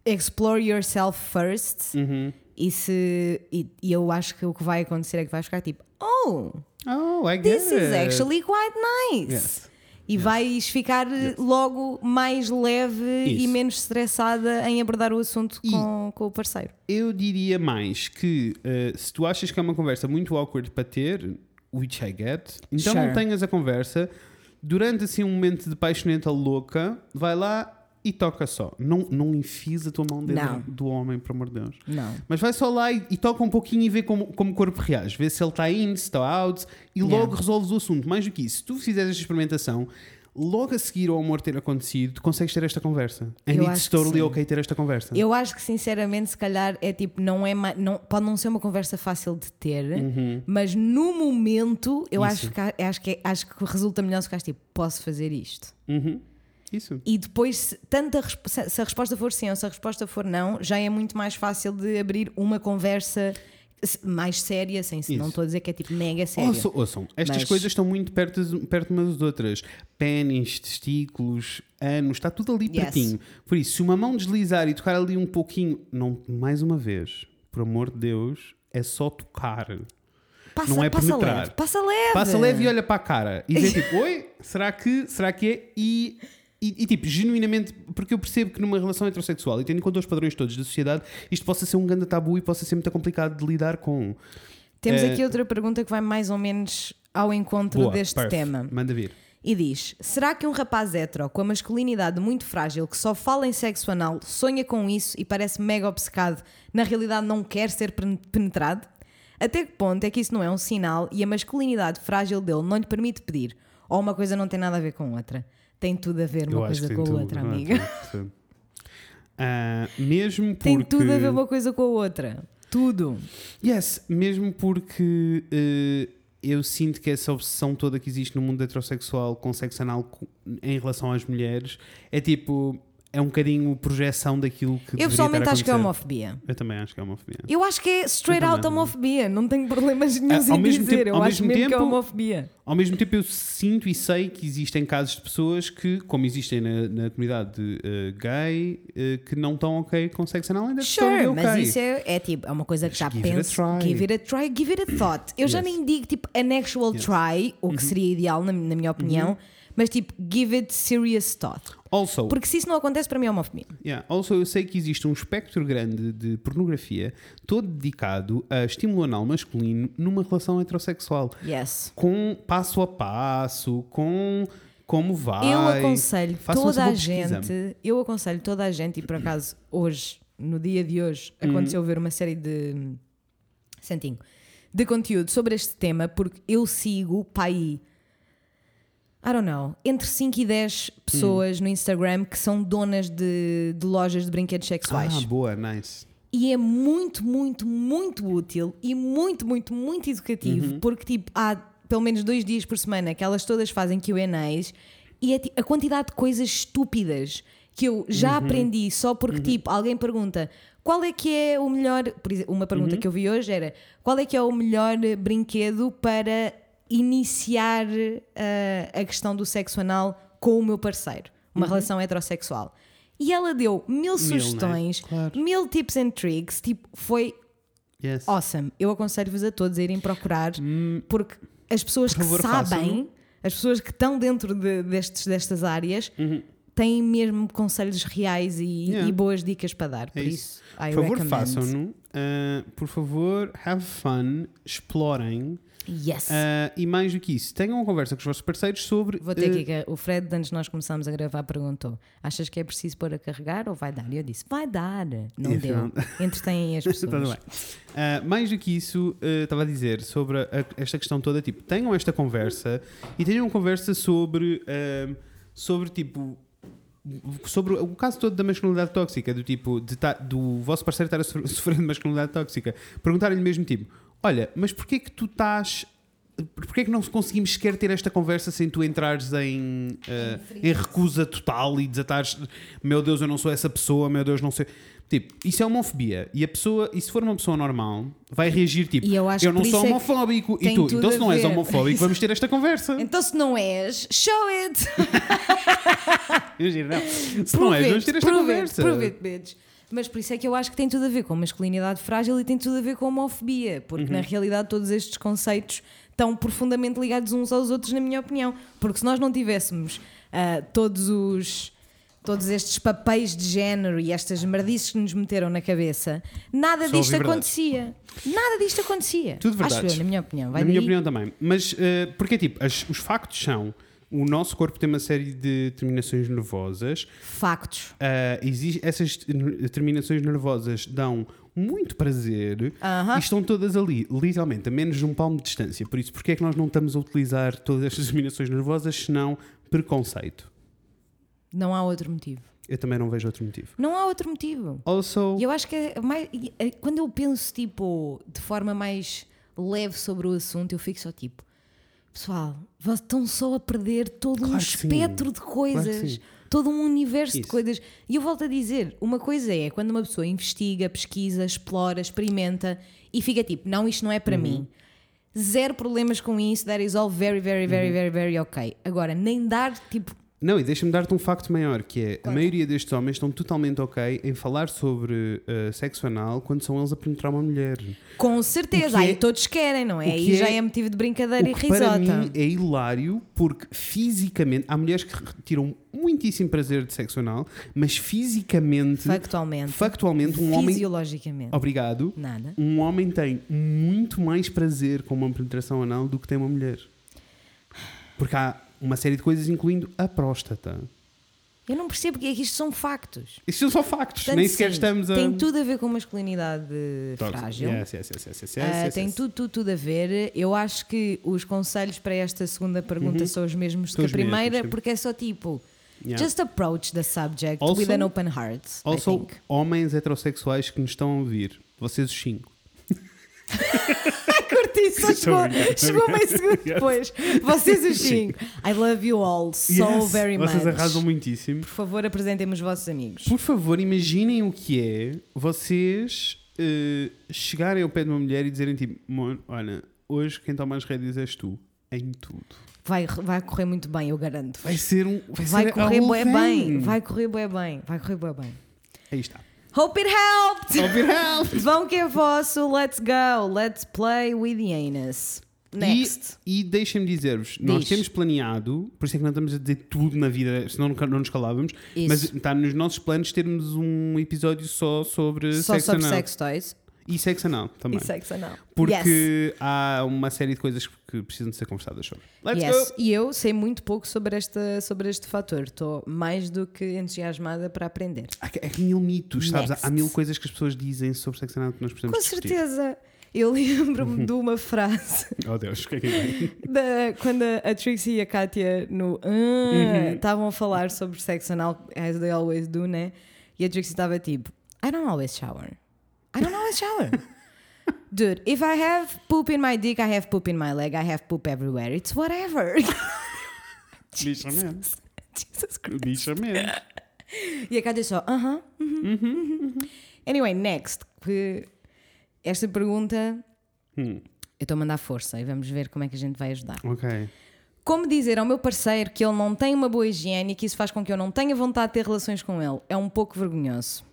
explore yourself first. Uhum. E, se, e, e eu acho que o que vai acontecer é que vais ficar tipo, oh, Oh, I this is it. actually quite nice. Yes. E vais ficar logo mais leve e Isso. menos estressada em abordar o assunto E- com, com o parceiro. Eu diria mais que ah, se tu achas que é uma conversa muito awkward para ter, which I get, então Sure. não tenhas a conversa. Durante assim um momento de paixoneta louca, vai lá e toca só. Não, não enfies a tua mão dentro Não. do homem, por amor de Deus. Não. Mas vai só lá e, e toca um pouquinho e vê como, como o corpo reage. Vê se ele está in, se está out e logo Yeah. resolves o assunto. Mais do que isso, se tu fizeres esta experimentação, logo a seguir ao amor ter acontecido, tu consegues ter esta conversa. And Eu it's totally ok ter esta conversa. Eu acho que sinceramente, se calhar, é tipo, não é não, pode não ser uma conversa fácil de ter, mas no momento eu Uhum. Isso. acho que, acho, que, acho que resulta melhor se ficares tipo, posso fazer isto. Uhum. Isso. E depois, se, tanto a, se a resposta for sim ou se a resposta for não, já é muito mais fácil de abrir uma conversa mais séria, sem se não estou a dizer que é tipo mega séria. Ouçam, ouçam, estas Mas- coisas estão muito perto, perto umas das outras. Pênis, testículos, anos, está tudo ali Yes. pertinho. Por isso, se uma mão deslizar e tocar ali um pouquinho, não, mais uma vez, por amor de Deus, é só tocar. Passa, não é passa penetrar. leve, passa leve. Passa leve e olha para a cara e vê tipo, oi, será que, será que é? E, e, e, tipo, genuinamente, porque eu percebo que numa relação heterossexual e tendo em conta os padrões todos da sociedade, isto possa ser um grande tabu e possa ser muito complicado de lidar com. Temos Eh, aqui outra pergunta que vai mais ou menos ao encontro Boa, deste perf, tema. Manda vir. E diz: Será que um rapaz hetero com a masculinidade muito frágil que só fala em sexo anal sonha com isso e parece mega obcecado, na realidade não quer ser pen- penetrado? Até que ponto é que isso não é um sinal e a masculinidade frágil dele não lhe permite pedir? Ou uma coisa não tem nada a ver com outra? Tem tudo a ver uma Eu coisa com a tudo, outra, é? amiga. Ah, mesmo porque. Tem tudo a ver uma coisa com a outra. Tudo. Yes, mesmo porque eh, eu sinto que essa obsessão toda que existe no mundo heterossexual com sexo anal em relação às mulheres é tipo. É um bocadinho projeção daquilo que. Eu pessoalmente acho que é homofobia. Eu também acho que é homofobia. Eu acho que é straight Eu out também. homofobia. Não tenho problemas nenhum Ah, ao em mesmo dizer. tempo- eu ao acho mesmo mesmo que é tempo- homofobia. Ao mesmo tempo, eu sinto e sei que existem casos de pessoas que, como existem na, na comunidade eh, gay, eh, que não estão ok com sexo anal ainda Sure, mas isso é, é tipo, é uma coisa que já it a penso. Give it a try, give it a thought. Eu já Yes. nem digo tipo an actual Yes. try, o Uhum. que seria ideal, na, na minha opinião, mas tipo, give it serious thought. Also, Porque se isso não acontece, para mim é homofobia. yeah, also, eu sei que existe um espectro grande de pornografia todo dedicado a estímulo anal masculino numa relação heterossexual. Yes. Com passo a passo, com como vai. eu aconselho toda a gente, eu aconselho toda a gente, e por acaso hoje, no dia de hoje, Uhum. aconteceu ver uma série de Santinho, de conteúdo sobre este tema, porque eu sigo pai. I don't know, entre 5 e 10 pessoas no Instagram que são donas de, de lojas de brinquedos sexuais. Ah, boa, nice. E é muito, muito, muito útil e muito, muito, muito educativo, Uhum. porque tipo, há pelo menos dois dias por semana que elas todas fazem QAs e é, tipo, a quantidade de coisas estúpidas que eu já Uhum. aprendi só porque tipo, alguém pergunta qual é que é o melhor. Por exemplo, uma pergunta Uhum. que eu vi hoje era qual é que é o melhor brinquedo para iniciar ah, a questão do sexo anal com o meu parceiro, uma Uhum. relação heterossexual. E ela deu mil né? sugestões, Claro. mil tips and tricks, tipo, foi Yes. awesome. Eu aconselho-vos a todos a irem procurar, porque as pessoas Hum. Por que favor, sabem, façam. as pessoas que estão dentro de- destes, destas áreas, têm mesmo conselhos reais e, Uhum. Yeah. e boas dicas para dar. Por É isso, isso. I Por favor, façam-no. Uh, por favor, have fun, explorem. Yes. Uh, e mais do que isso, tenham uma conversa com os vossos parceiros sobre. Vou ter uh, aqui que o Fred, antes de nós começarmos a gravar, perguntou: Achas que é preciso pôr a carregar ou vai dar? E eu disse: Vai dar. Não E deu. Entretêm as pessoas. Uh, mais do que isso, estava a dizer sobre a- esta questão toda, tipo, tenham esta conversa e tenham uma conversa sobre, sobre tipo, sobre o caso todo da masculinidade tóxica, do tipo, de ta- do vosso parceiro estar a so- sofrer de masculinidade tóxica. Perguntarem-lhe mesmo, tipo, olha, mas porquê que tu estás... Porquê que não conseguimos sequer ter esta conversa sem tu entrares em, uh, em recusa total e desatares meu Deus, eu não sou essa pessoa, meu Deus, não sei. Tipo, isso é homofobia. E a pessoa, e se for uma pessoa normal, vai reagir tipo, E eu acho que não sou é homofóbico. tem E tu, então se não és homofóbico, vamos ter esta conversa. Então, se não és, show it! Imagina, não. Se não és, vamos ter esta prove conversa. It, prove it, bitch. Mas por isso é que eu acho que tem tudo a ver com masculinidade frágil e tem tudo a ver com homofobia, porque Uhum. na realidade todos estes conceitos estão profundamente ligados uns aos outros, na minha opinião. Porque se nós não tivéssemos ah, todos os. Todos estes papéis de género e estas merdices que nos meteram na cabeça, nada Só disto acontecia. Nada disto acontecia. Tudo Acho verdades. eu, na minha opinião. Vai Na minha daí. opinião também. Mas, eh, porque tipo, as- os factos são: o nosso corpo tem uma série de terminações nervosas. Factos. eh, existe, essas terminações nervosas dão muito prazer Aham. e estão todas ali, literalmente, a menos de um palmo de distância. Por isso, porque é que nós não estamos a utilizar todas estas terminações nervosas senão preconceito? Não há outro motivo. Eu também não vejo outro motivo. Não há outro motivo. Also, eu acho que é mais, e, é, quando eu penso tipo de forma mais leve sobre o assunto, eu fico só tipo, pessoal, vocês estão só a perder todo um Claro sim. espectro de coisas, Claro sim. todo um universo de Isso. coisas. E eu volto a dizer, uma coisa é quando uma pessoa investiga, pesquisa, explora, experimenta e fica tipo, não, isto não é para Uhum. mim. Zero problemas com isso, that is all very, very, Uhum. very, very, very ok. Agora, nem dar tipo Não, e deixa-me dar-te um facto maior, que é a maioria destes homens estão totalmente ok em falar sobre eh, sexo anal quando são eles a penetrar uma mulher. Com certeza, aí é- todos querem, não é? Aí que já é- é motivo de brincadeira e que para risota. mim é hilário porque fisicamente há mulheres que tiram muitíssimo prazer de sexo anal, mas fisicamente, Factualmente. factualmente, um homem. Fisiologicamente. Obrigado. Nada. Um homem tem muito mais prazer com uma penetração anal do que tem uma mulher. Porque há uma série de coisas, incluindo a próstata. Eu não percebo que é que isto são factos. Isto são só factos, Portanto, nem sequer sim, estamos a. Tem tudo a ver com masculinidade Tóxico. frágil. Yes, yes, yes, yes, yes, Ah, yes, tem yes. tudo, tudo, tudo a ver. Eu acho que os conselhos para esta segunda pergunta são os mesmos Uhum. São que a mesmos, primeira, sim. porque é só tipo, Yeah. just approach the subject Also- with an open heart. Also, homens heterossexuais que nos estão a ouvir, vocês os cinco. curti, só chegou, chegou meio segundo depois. Vocês os cinco. I love you all so Yes, very much. Vocês arrasam muitíssimo. Por favor, apresentem-me os vossos amigos. Por favor, imaginem o que é vocês eh, chegarem ao pé de uma mulher e dizerem tipo, "Amor, olha, hoje quem toma as rédeas és tu. Em tudo. Vai, vai correr muito bem, eu garanto. Vai ser um. Vai, Vai ser correr bem. Vai correr bem. Vai correr bem. Aí está. Hope it helped! Ouvir help! Vão que é vosso. Let's go. Let's play with the anus. Next. E, e deixem-me dizer-vos, nós temos planeado, por isso é que não estamos a dizer tudo na vida, senão nunca- não nos calávamos, Isso. mas está nos nossos planos termos um episódio só sobre Só sexo sobre anal. sex toys. E sexo anal também. E sexo anal. Porque Yes. há uma série de coisas que precisam de ser conversadas sobre. Let's Yes. go! E eu sei muito pouco sobre, esta, sobre este fator. Estou mais do que entusiasmada para aprender. Há, há mil mitos, sabes? Há, Next. mil coisas que as pessoas dizem sobre sexo anal que nós precisamos Com discutir. certeza. Eu lembro-me de uma frase Oh Deus, o que é que é? da, quando a, Trixie e a Katia no ah, estavam a falar sobre sexo anal, as they always do, né? E a Trixie estava tipo: I don't always shower. I don't always shower. Dude, if I have poop in my dick, I have poop in my leg, I have poop everywhere. It's whatever. Bichamente. Jesus Christ. E a Cátia só, aham. uhum, uhum. Anyway, next. Esta pergunta Hum, eu estou a mandar força e vamos ver como é que a gente vai ajudar. ok. Como dizer ao meu parceiro que ele não tem uma boa higiene e que isso faz com que eu não tenha vontade de ter relações com ele? É um pouco vergonhoso.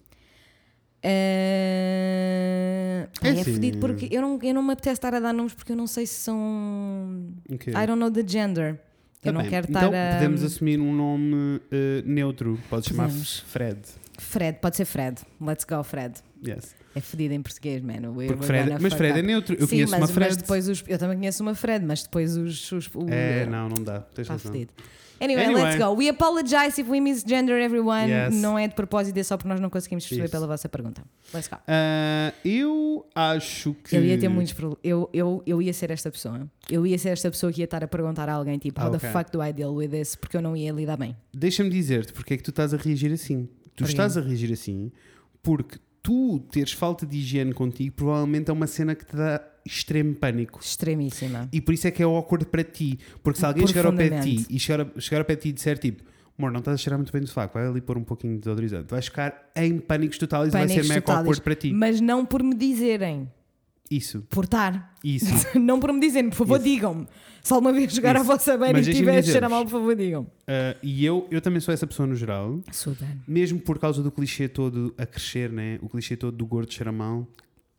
É, Pá, É é assim. fedido porque eu não, eu não me apetece estar a dar nomes porque eu não sei se são. Ok. I don't know the gender. Eu Tá não bem. quero então, estar a. podemos assumir um nome eh, neutro. Podes chamar. Fred. Fred, pode ser Fred. Let's go, Fred. Yes. É fedido em português, mano. Fred, mas Fred é neutro. Eu Sim, conheço mas, uma Fred. mas depois os, eu também conheço uma Fred, mas depois os. os o, É, não, não dá. Tens Está razão. fedido. Anyway, Anyway. let's go. We apologize if we misgender everyone. Yes. Não é de propósito, é só porque nós não conseguimos perceber Isso. pela vossa pergunta. Let's go. Ah, eu acho que. Eu ia ter muitos problemas. Eu, eu, eu ia ser esta pessoa. Eu ia ser esta pessoa que ia estar a perguntar a alguém tipo, how ok. the fuck do I deal with this? Porque eu não ia lidar bem. Deixa-me dizer-te porque é que tu estás a reagir assim. Tu Porquê? estás a reagir assim porque tu teres falta de higiene contigo provavelmente é uma cena que te dá extremo pânico. Extremíssima. E por isso é que é awkward para ti. Porque se alguém chegar ao pé de ti e chegar, chegar ao pé de ti e disser tipo, amor, não estás a cheirar muito bem do sovaco, vai ali pôr um pouquinho de desodorizante, vais ficar em pânicos totais e vai ser mega totais. awkward para ti. Mas não por me dizerem. Isso, Por estar. isso. não por me dizerem. Por favor, digam-me. Se alguma vez à Isso. vossa beira e tiver a dizer-vos. mal, por favor, digam. Ah, e eu, eu também sou essa pessoa no geral, Super. mesmo por causa do clichê todo a crescer, né? O clichê todo do gordo cheira mal.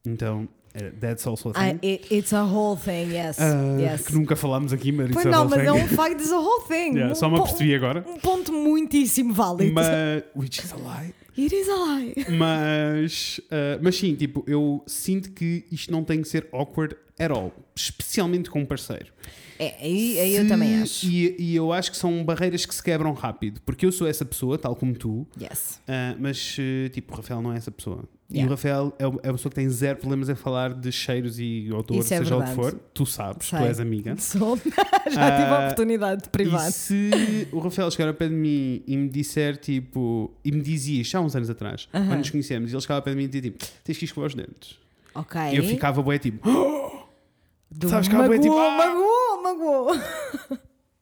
Então, eh, that's also a thing. I, it, it's a whole thing, yes. Ah, yes. Que nunca falámos aqui, mas Pois a não, mas thing. é um facto, it's a whole thing. Yeah, Um só me apercebi agora. Um ponto muitíssimo válido. Mas, which is a lie. It is a lie. Mas, ah, mas sim, tipo, eu sinto que isto não tem que ser awkward at all. Especialmente com um parceiro. É, aí, aí eu Se- também acho. E, e eu acho que são barreiras que se quebram rápido. Porque eu sou essa pessoa, tal como tu, Yes. ah, mas eh, tipo, o Rafael não é essa pessoa. E Yeah. o Rafael é é a pessoa que tem zero problemas em falar de cheiros e Isso é seja o que for. Tu sabes, tu Sei. és amiga. Sou. Já tive a Ah, oportunidade de privado. E se o Rafael chegar ao pé de mim e me disser tipo, e me dizia isto há uns anos atrás, Aham. quando nos conhecemos, e ele chegava ao pé de mim e dizia tipo, tens que escovar os dentes. Ok. E eu ficava bué tipo, Do sabes que há bué, tipo, ah! magoou, magoou.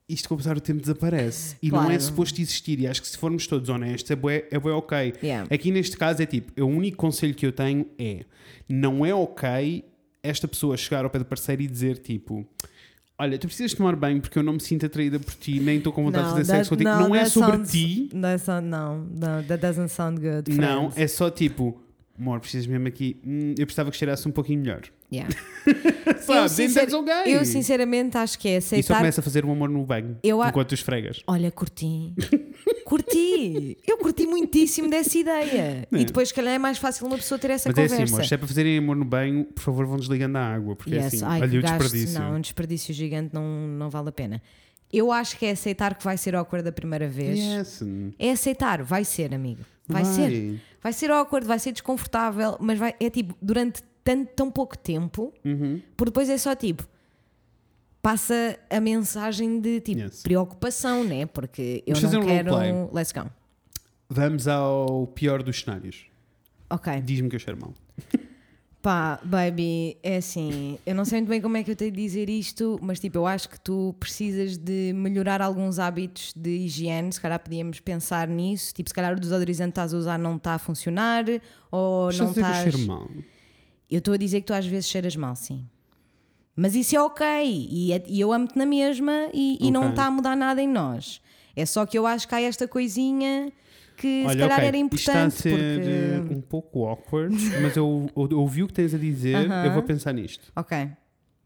isto com o passar do tempo desaparece. E não é Claro. suposto existir. E acho que se formos todos honestos, é bué, é bué ok. Yeah. Aqui neste caso é tipo, o único conselho que eu tenho é, não é ok esta pessoa chegar ao pé do parceiro e dizer tipo... Olha, tu precisas tomar banho porque eu não me sinto atraída por ti, nem estou com vontade de fazer sexo contigo. Não, é that sobre sounds- ti, That sound, não, no, that doesn't sound good. Não, friends. é só tipo, amor, precisas mesmo aqui. Hum, eu precisava que cheirasse um pouquinho melhor. Yeah. Sabe? sincer- Entendes alguém? Eu sinceramente acho que é E só aceitar. começa a fazer o amor no banho Eu a- enquanto os esfregas. Olha, curti. curti. Eu curti muitíssimo dessa ideia. É. E depois, se calhar, é mais fácil uma pessoa ter essa Mas é conversa. assim, amor, se é para fazerem amor no banho, por favor, vão desligando a água, porque é Yes. assim, Ai, olha o gasto. desperdício. Não, um desperdício gigante não, não vale a pena. Eu acho que é aceitar que vai ser awkward da primeira vez. Yes. É aceitar, vai ser, amigo. Vai, Vai. ser. Vai ser awkward, vai ser desconfortável, mas vai, é tipo, durante tanto, tão pouco tempo, Uhum. por depois é só tipo. Passa a mensagem de tipo Yes. preocupação, né? Porque eu Vamos não um quero. roleplay. Let's go. Vamos ao pior dos cenários. Ok. Diz-me que eu cheiro mal. Pá, baby, é assim, eu não sei muito bem como é que eu tenho de dizer isto, mas tipo, eu acho que tu precisas de melhorar alguns hábitos de higiene, se calhar podíamos pensar nisso, tipo, se calhar o desodorizante que estás a usar não está a funcionar, ou Estás a não estás... mal. Eu estou a dizer que tu às vezes cheiras mal, sim. Mas isso é ok, e, é- e eu amo-te na mesma, e, e não Ok. está a mudar nada em nós. É só que eu acho que há esta coisinha que se Olha, calhar ok, era isto está a importante, ser eh, porque... um pouco awkward, mas eu, eu, ouvi o que tens a dizer, Aham. eu vou pensar nisto. Ok,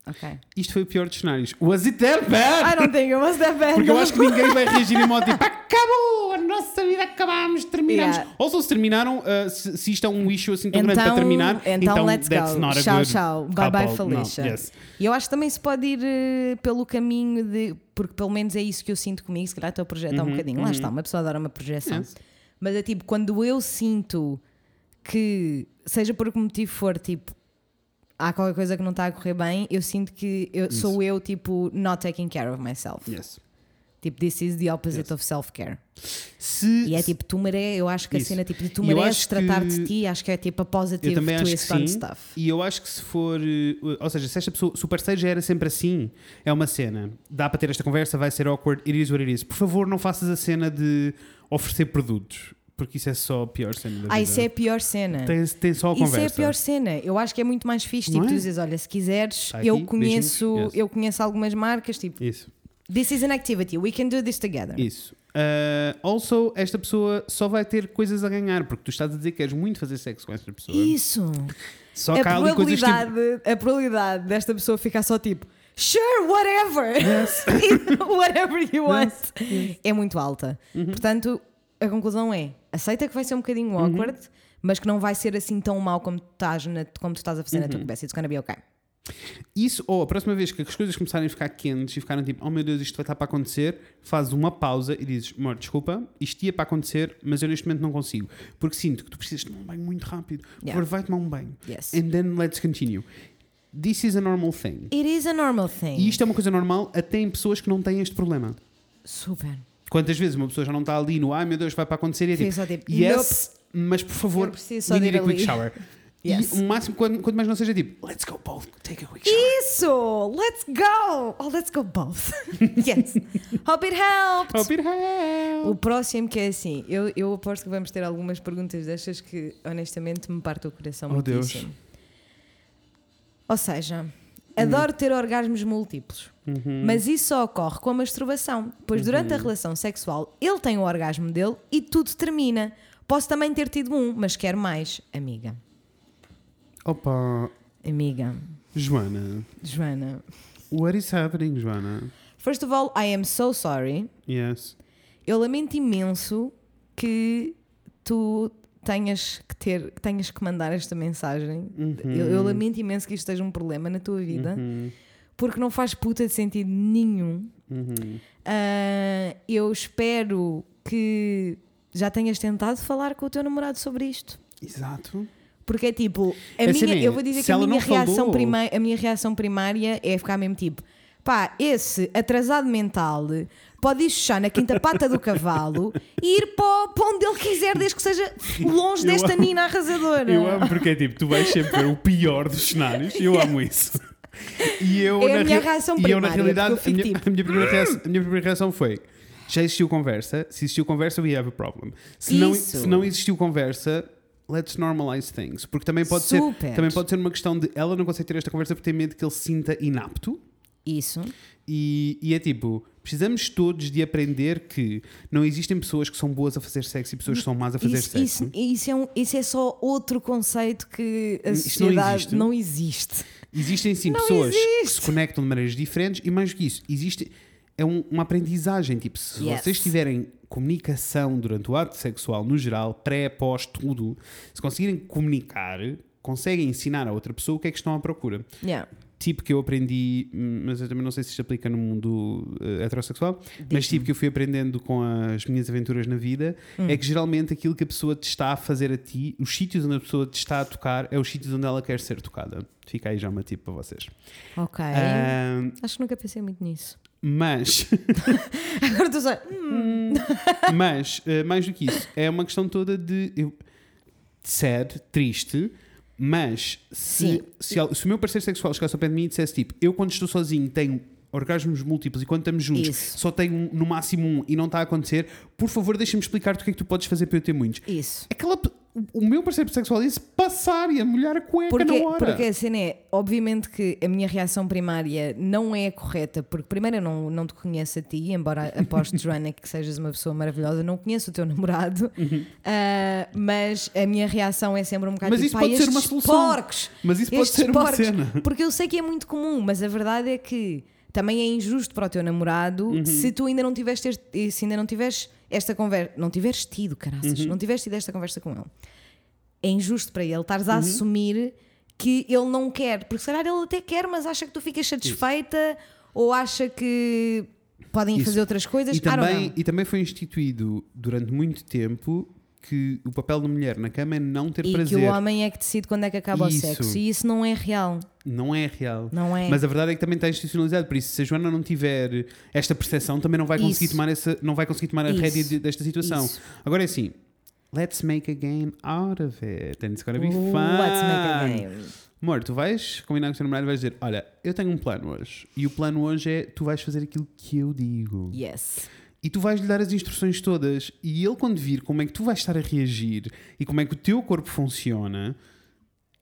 ok. Isto foi o pior dos cenários. Was it that bad? I don't think it was that bad. Porque eu acho que ninguém vai reagir em modo tipo acabou, a nossa vida acabámos, terminamos. Yeah. Ou se se terminaram, uh, se, se isto é um issue assim tão grande para terminar, então, let's that's go. not a Tchau, tchau. Bye bye, Felicia. yes. E eu acho que também se pode ir eh, pelo caminho de. Porque pelo menos é isso que eu sinto comigo. Se calhar estou a projetar um bocadinho. Lá está, uma pessoa adora uma projeção. Uhum, Yes. Mas é tipo, quando eu sinto que, seja por que motivo for, tipo, há qualquer coisa que não está a correr bem, eu sinto que eu, sou eu, tipo, not taking care of myself. Yes. Tipo, this is the opposite Yes. of self-care. Se, E é tipo, tu mereces, eu acho que a Isso. cena tipo de tu mereces tratar de ti, acho que é tipo a positive eu também acho que sim. stuff. E eu acho que se for, uh, ou seja, se esta pessoa, se o parceiro já era sempre assim, é uma cena. Dá para ter esta conversa, vai ser awkward, it is what it is. Por favor, não faças a cena de oferecer produtos, porque isso é só a pior cena da vida. Ah, isso é a pior cena. tem, tem só a Isso conversa. é a pior cena. Eu acho que é muito mais fixe. Não Tipo, é? tu dizes, olha, se quiseres, Tá eu aqui, conheço, yes. eu conheço algumas marcas, tipo, Isso. this is an activity, we can do this together. Isso. Uh, also, esta pessoa só vai ter coisas a ganhar, porque tu estás a dizer que queres muito fazer sexo com esta pessoa. Isso. Só a que há ali coisas tipo. a probabilidade desta pessoa ficar só tipo, sure, whatever, whatever you want, é muito alta. Uhum. Portanto, a conclusão é, aceita que vai ser um bocadinho Uhum. awkward, mas que não vai ser assim tão mau como tu estás, na, como tu estás a fazer na Uhum. tua cabeça. It's gonna be okay. Isso, ou a próxima vez que as coisas começarem a ficar quentes e ficarem tipo, oh meu Deus, isto vai estar para acontecer, fazes uma pausa e dizes, amor, desculpa, isto ia para acontecer, mas eu neste momento não consigo. Porque sinto que tu precisas tomar um banho muito rápido. Por Yeah. favor, vai tomar um banho. Yes. And then let's continue. This is a normal thing. It is a normal thing. E isto é uma coisa normal até em pessoas que não têm este problema. Super. Quantas vezes uma pessoa já não está ali no ai meu Deus, vai para acontecer e é tipo, tipo, yes, mas por favor, we need a quick ali." shower. Yes. E o máximo, quanto, quanto mais não seja tipo, let's go both, take a quick shower. Isso! Let's go! Oh, let's go both. yes. Hope it helped. Hope it helps. O próximo que é assim, eu, eu aposto que vamos ter algumas perguntas destas que honestamente me partem o coração Oh, Deus. Ou seja, adoro ter orgasmos múltiplos, Uhum. mas isso só ocorre com a masturbação, pois durante a relação sexual ele tem o orgasmo dele e tudo termina. Posso também ter tido um, mas quero mais, amiga. Opa, Amiga, Joana, Joana. what is happening, Joana? First of all, I am so sorry. Yes. Eu lamento imenso que tu tenhas que ter, tenhas que mandar esta mensagem. Eu, eu lamento imenso que isto seja um problema na tua vida, Uhum. porque não faz puta de sentido nenhum. Uhum. Ah, eu espero que já tenhas tentado falar com o teu namorado sobre isto. Exato. Porque é tipo, a Assim minha, é, eu vou dizer que a minha, reação falou- a minha reação primária é ficar mesmo tipo, pá, esse atrasado mental pode ir chuchar na quinta pata do cavalo e ir para, para onde ele quiser, desde que seja longe Eu desta amo- nina arrasadora. Eu amo porque é tipo, tu vais sempre ver o pior dos cenários e eu amo isso. E eu, É a na minha rea- reação e eu, na primária, realidade, eu a minha, tipo, a, minha primeira reação, a minha primeira reação foi: já existiu conversa? Se existiu conversa, we have a problem. Se, não, se não existiu conversa, let's normalize things. Porque também pode, ser, também pode ser uma questão de ela não consegue ter esta conversa porque tem medo que ele se sinta inapto. Isso. E, e é tipo, precisamos todos de aprender que não existem pessoas que são boas a fazer sexo e pessoas que são más a fazer Isso, sexo. isso, isso é um- isso é só outro conceito que a Isto não sociedade existe. não existe. Existem sim Não pessoas que existe. se conectam de maneiras diferentes e mais do que isso, existe é um- uma aprendizagem. Tipo, se Yes. vocês tiverem comunicação durante o ato sexual, no geral, pré, pós, tudo, se conseguirem comunicar, conseguem ensinar a outra pessoa o que é que estão à procura. Yeah. Tipo que eu aprendi, hum, mas eu também não sei se isto aplica no mundo eh, heterossexual, mas tipo que eu fui aprendendo com as minhas aventuras na vida, Hum. é que geralmente aquilo que a pessoa te está a fazer a ti, os sítios onde a pessoa te está a tocar, é os sítios onde ela quer ser tocada. Fica aí já uma tip para vocês. Ok. Ahm, Acho que nunca pensei muito nisso. mas, Agora estou só. hum, mas eh, mais do que isso, é uma questão toda de eu, sad, triste, Mas se, se, al- se o meu parceiro sexual chegasse ao pé de mim e dissesse tipo, eu quando estou sozinho tenho orgasmos múltiplos e quando estamos juntos Isso. só tenho um- no máximo um e não está a acontecer, por favor deixa-me explicar-te o que é que tu podes fazer para eu ter muitos. Isso. Aquela, o meu parceiro sexual disse passar e a molhar a cueca Porque, na hora. porque a cena é, obviamente que a minha reação primária não é correta, porque primeiro eu não, não te conheço a ti, embora aposto, Joana, que sejas uma pessoa maravilhosa, não conheço o teu namorado, ah, mas a minha reação é sempre um bocado. Mas tipo, isso "Pá, pode ser uma solução." porcos, Mas isso pode ser uma porcos." cena. Porque eu sei que é muito comum, mas a verdade é que também é injusto para o teu namorado Uhum. se tu ainda não tiveste este, se ainda não tiveres esta conversa, não tiveres tido, caraças, Uhum. não tiveres tido esta conversa com ele é injusto para ele estares a Uhum. assumir que ele não quer, porque se calhar ele até quer, mas acha que tu ficas satisfeita ou acha que podem Isso. fazer outras coisas. E também, e também foi instituído durante muito tempo que o papel da mulher na cama é não ter E prazer. que o homem é que decide quando é que acaba Isso. o sexo. E isso não é real. Não é real. Não é. Mas a verdade é que também está institucionalizado, por isso, se a Joana não tiver esta percepção, também não vai conseguir Isso. tomar, essa, não vai conseguir tomar a rédea de- desta situação. Isso. Agora é assim, let's make a game out of it. And it's gonna be fun. Let's make a game. Amor, tu vais combinar com o teu namorado e vais dizer: Olha, eu tenho um plano hoje. E o plano hoje é tu vais fazer aquilo que eu digo. Yes. E tu vais lhe dar as instruções todas. E ele, quando vir como é que tu vais estar a reagir e como é que o teu corpo funciona,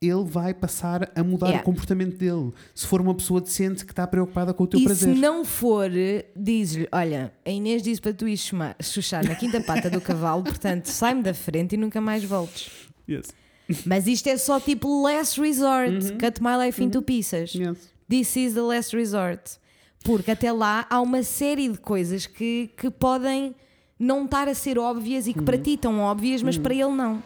ele vai passar a mudar Yeah. o comportamento dele. Se for uma pessoa decente que está preocupada com o teu E prazer. se não for, diz-lhe: Olha, a Inês disse para tu ir chuchar na quinta pata do cavalo, portanto sai-me da frente e nunca mais voltes. Yes. Mas isto é só tipo last resort. Uhum. Cut my life into pieces. Yes. This is the last resort. Porque até lá há uma série de coisas que, que podem não estar a ser óbvias e que para ti estão óbvias, mas para ele não.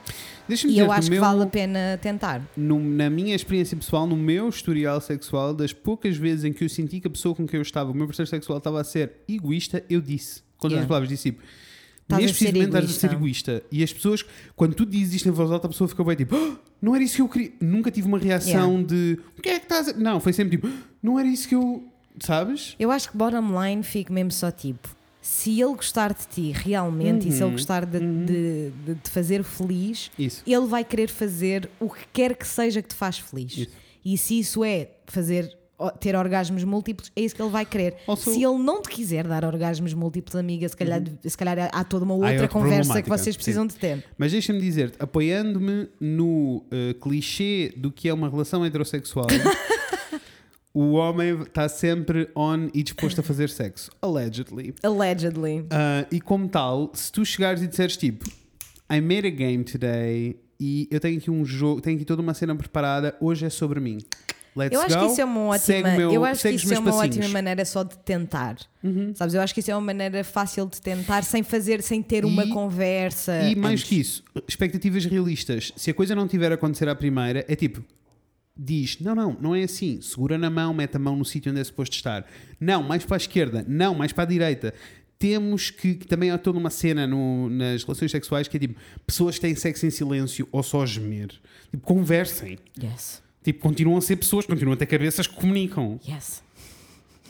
E eu acho que meu, vale a pena tentar. no- na minha experiência pessoal, no meu historial sexual, das poucas vezes em que eu senti que a pessoa com quem eu estava, o meu parceiro sexual, estava a ser egoísta, eu disse. Com todas Yeah. as palavras, disse tipo. Estás a Neste ser preciso momento estás a ser egoísta. E as pessoas, quando tu dizes isto em voz alta, a pessoa fica bem tipo, "Ah, não era isso que eu queria. Nunca tive uma reação de o que é que estás a. Não, foi sempre tipo, "Ah, não era isso que eu. Sabes? Eu acho que bottom line fica mesmo só tipo. Se ele gostar de ti realmente e se ele gostar de, de, de te fazer feliz, Isso. ele vai querer fazer o que quer que seja que te faz feliz. Isso. E se isso é fazer ter orgasmos múltiplos, é isso que ele vai querer. Also- Se ele não te quiser dar orgasmos múltiplos, amiga, se calhar, se calhar há toda uma outra outra conversa que vocês precisam de ter. Mas deixa-me dizer-te, apoiando-me no eh, clichê do que é uma relação heterossexual, o homem está sempre on e disposto a fazer sexo. Allegedly. Allegedly. Ah, e como tal, se tu chegares e disseres tipo, I made a game today e eu tenho aqui um jogo, tenho aqui toda uma cena preparada, hoje é sobre mim. Let's Eu acho go. que isso é uma ótima, meu- eu acho que isso é uma passinhos. Uhum. ótima maneira só de tentar. Sabes? Eu acho que isso é uma maneira fácil de tentar sem fazer, sem ter uma E- conversa. E mais antes. que isso, expectativas realistas. Se a coisa não tiver a acontecer à primeira, é tipo, diz: não, não, não é assim. Segura na mão, mete a mão no sítio onde é suposto estar. Não, mais para a esquerda. Não, mais para a direita. Temos que, que também há toda uma cena no- nas relações sexuais que é tipo, pessoas que têm sexo em silêncio ou só gemer. Tipo, conversem. Yes. Tipo, continuam a ser pessoas, continuam a ter cabeças que comunicam. Yes.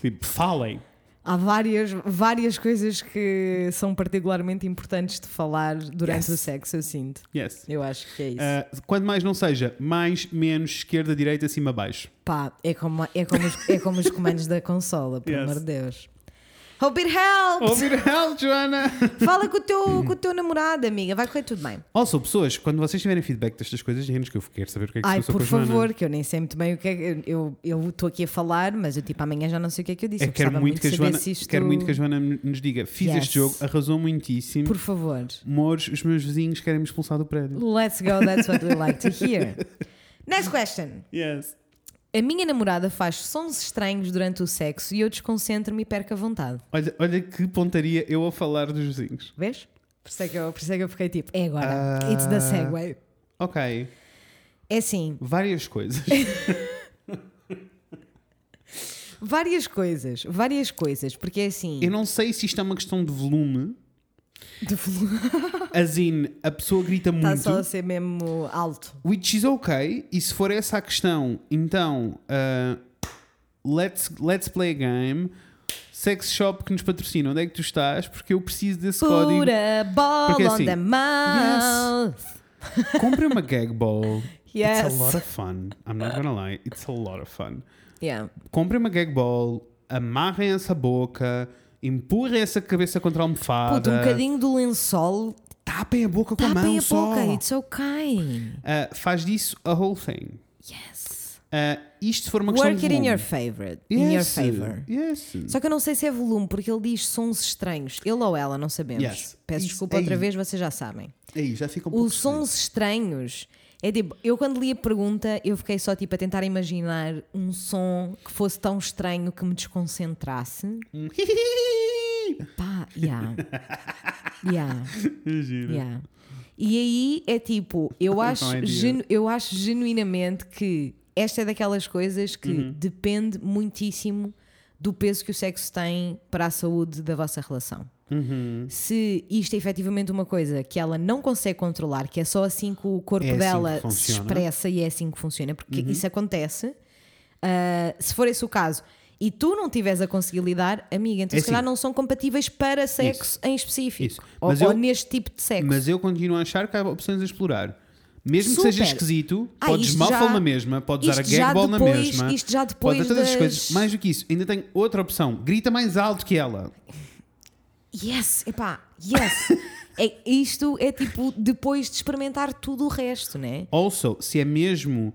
Tipo, falem. Há várias, várias coisas que são particularmente importantes de falar durante Yes. o sexo, eu sinto. Yes. Eu acho que é isso. Ah, quanto mais não seja, mais, menos, esquerda, direita, cima, baixo. Pá, é como, é, como os, é como os comandos da consola, pelo Yes. amor de Deus. Hope it helps! Ouvir help, Joana! Fala com o, teu, com o teu namorado, amiga, vai correr tudo bem. Also, pessoas, quando vocês tiverem feedback destas coisas, digam-nos que eu quero saber o que é que Ai, se por favor, que eu nem sei muito bem o que é que. Eu eu estou aqui a falar, mas eu tipo amanhã já não sei o que é que eu disse. É eu que quero gostava muito, que a Joana, isto- quero muito que a Joana nos diga: fiz Yes. este jogo, arrasou muitíssimo. Por favor. Amores, os meus vizinhos querem me expulsar do prédio. Let's go, that's what we like to hear. Next question. Yes. A minha namorada faz sons estranhos durante o sexo e eu desconcentro-me e perco a vontade. Olha, olha que pontaria eu a falar dos vizinhos. Vês? Por isso é que eu, por isso é que eu fiquei tipo, é agora. Ah. It's the segue. Ok, É assim, várias coisas. várias coisas, várias coisas, porque é assim. eu não sei se isto é uma questão de volume. De. As in, a pessoa grita Está muito. só a ser mesmo alto. Which is ok. E se for essa a questão, então uh, let's, let's play a game. Sex shop que nos patrocina, onde é que tu estás? Porque eu preciso desse código. Put a ball Porque on assim, the mouth. Compre uma gag ball Yes. It's a lot of fun. I'm not gonna lie. It's a lot of fun. Yeah. Comprem uma gag ball, amarrem essa boca, empurrem essa cabeça contra a almofada. Puta, um bocadinho do lençol. Tapem a boca com a Tapem mão a só. boca. It's okay. Ah, faz disso a whole thing. Yes. Ah, isto se for uma questão Work it in your favorite. In your Yes. favor. Yes. Só que eu não sei se é volume, porque ele diz sons estranhos. Ele ou ela, não sabemos. Yes. Peço Isso desculpa outra vez, vocês já sabem. Aí, já fica um pouco Os sons estranhos. É tipo, eu quando li a pergunta, eu fiquei só tipo a tentar imaginar um som que fosse tão estranho que me desconcentrasse. Pá, yeah. yeah, Giro. yeah. E aí é tipo, eu acho, idea. genu- eu acho genuinamente que esta é daquelas coisas que Uhum. depende muitíssimo do peso que o sexo tem para a saúde da vossa relação. Uhum. Se isto é efetivamente uma coisa que ela não consegue controlar, que é só assim que o corpo É assim dela se. Uhum. expressa e é assim que funciona, porque isso acontece. ah, se for esse o caso e tu não tiveres a conseguir lidar, amiga, então É se calhar assim. não são compatíveis para sexo em específico Isso. ou, Mas ou eu- neste tipo de sexo. Mas eu continuo a achar que há opções a explorar. Mesmo que Super. seja esquisito, Ah, podes já- na mesma, podes usar a isto já gag ball na mesma. isto já depois Pode todas as das- coisas. Mais do que isso, ainda tem outra opção. Grita mais alto que ela. Yes, epá, yes. é, isto é tipo depois de experimentar tudo o resto, né? Also, se é mesmo.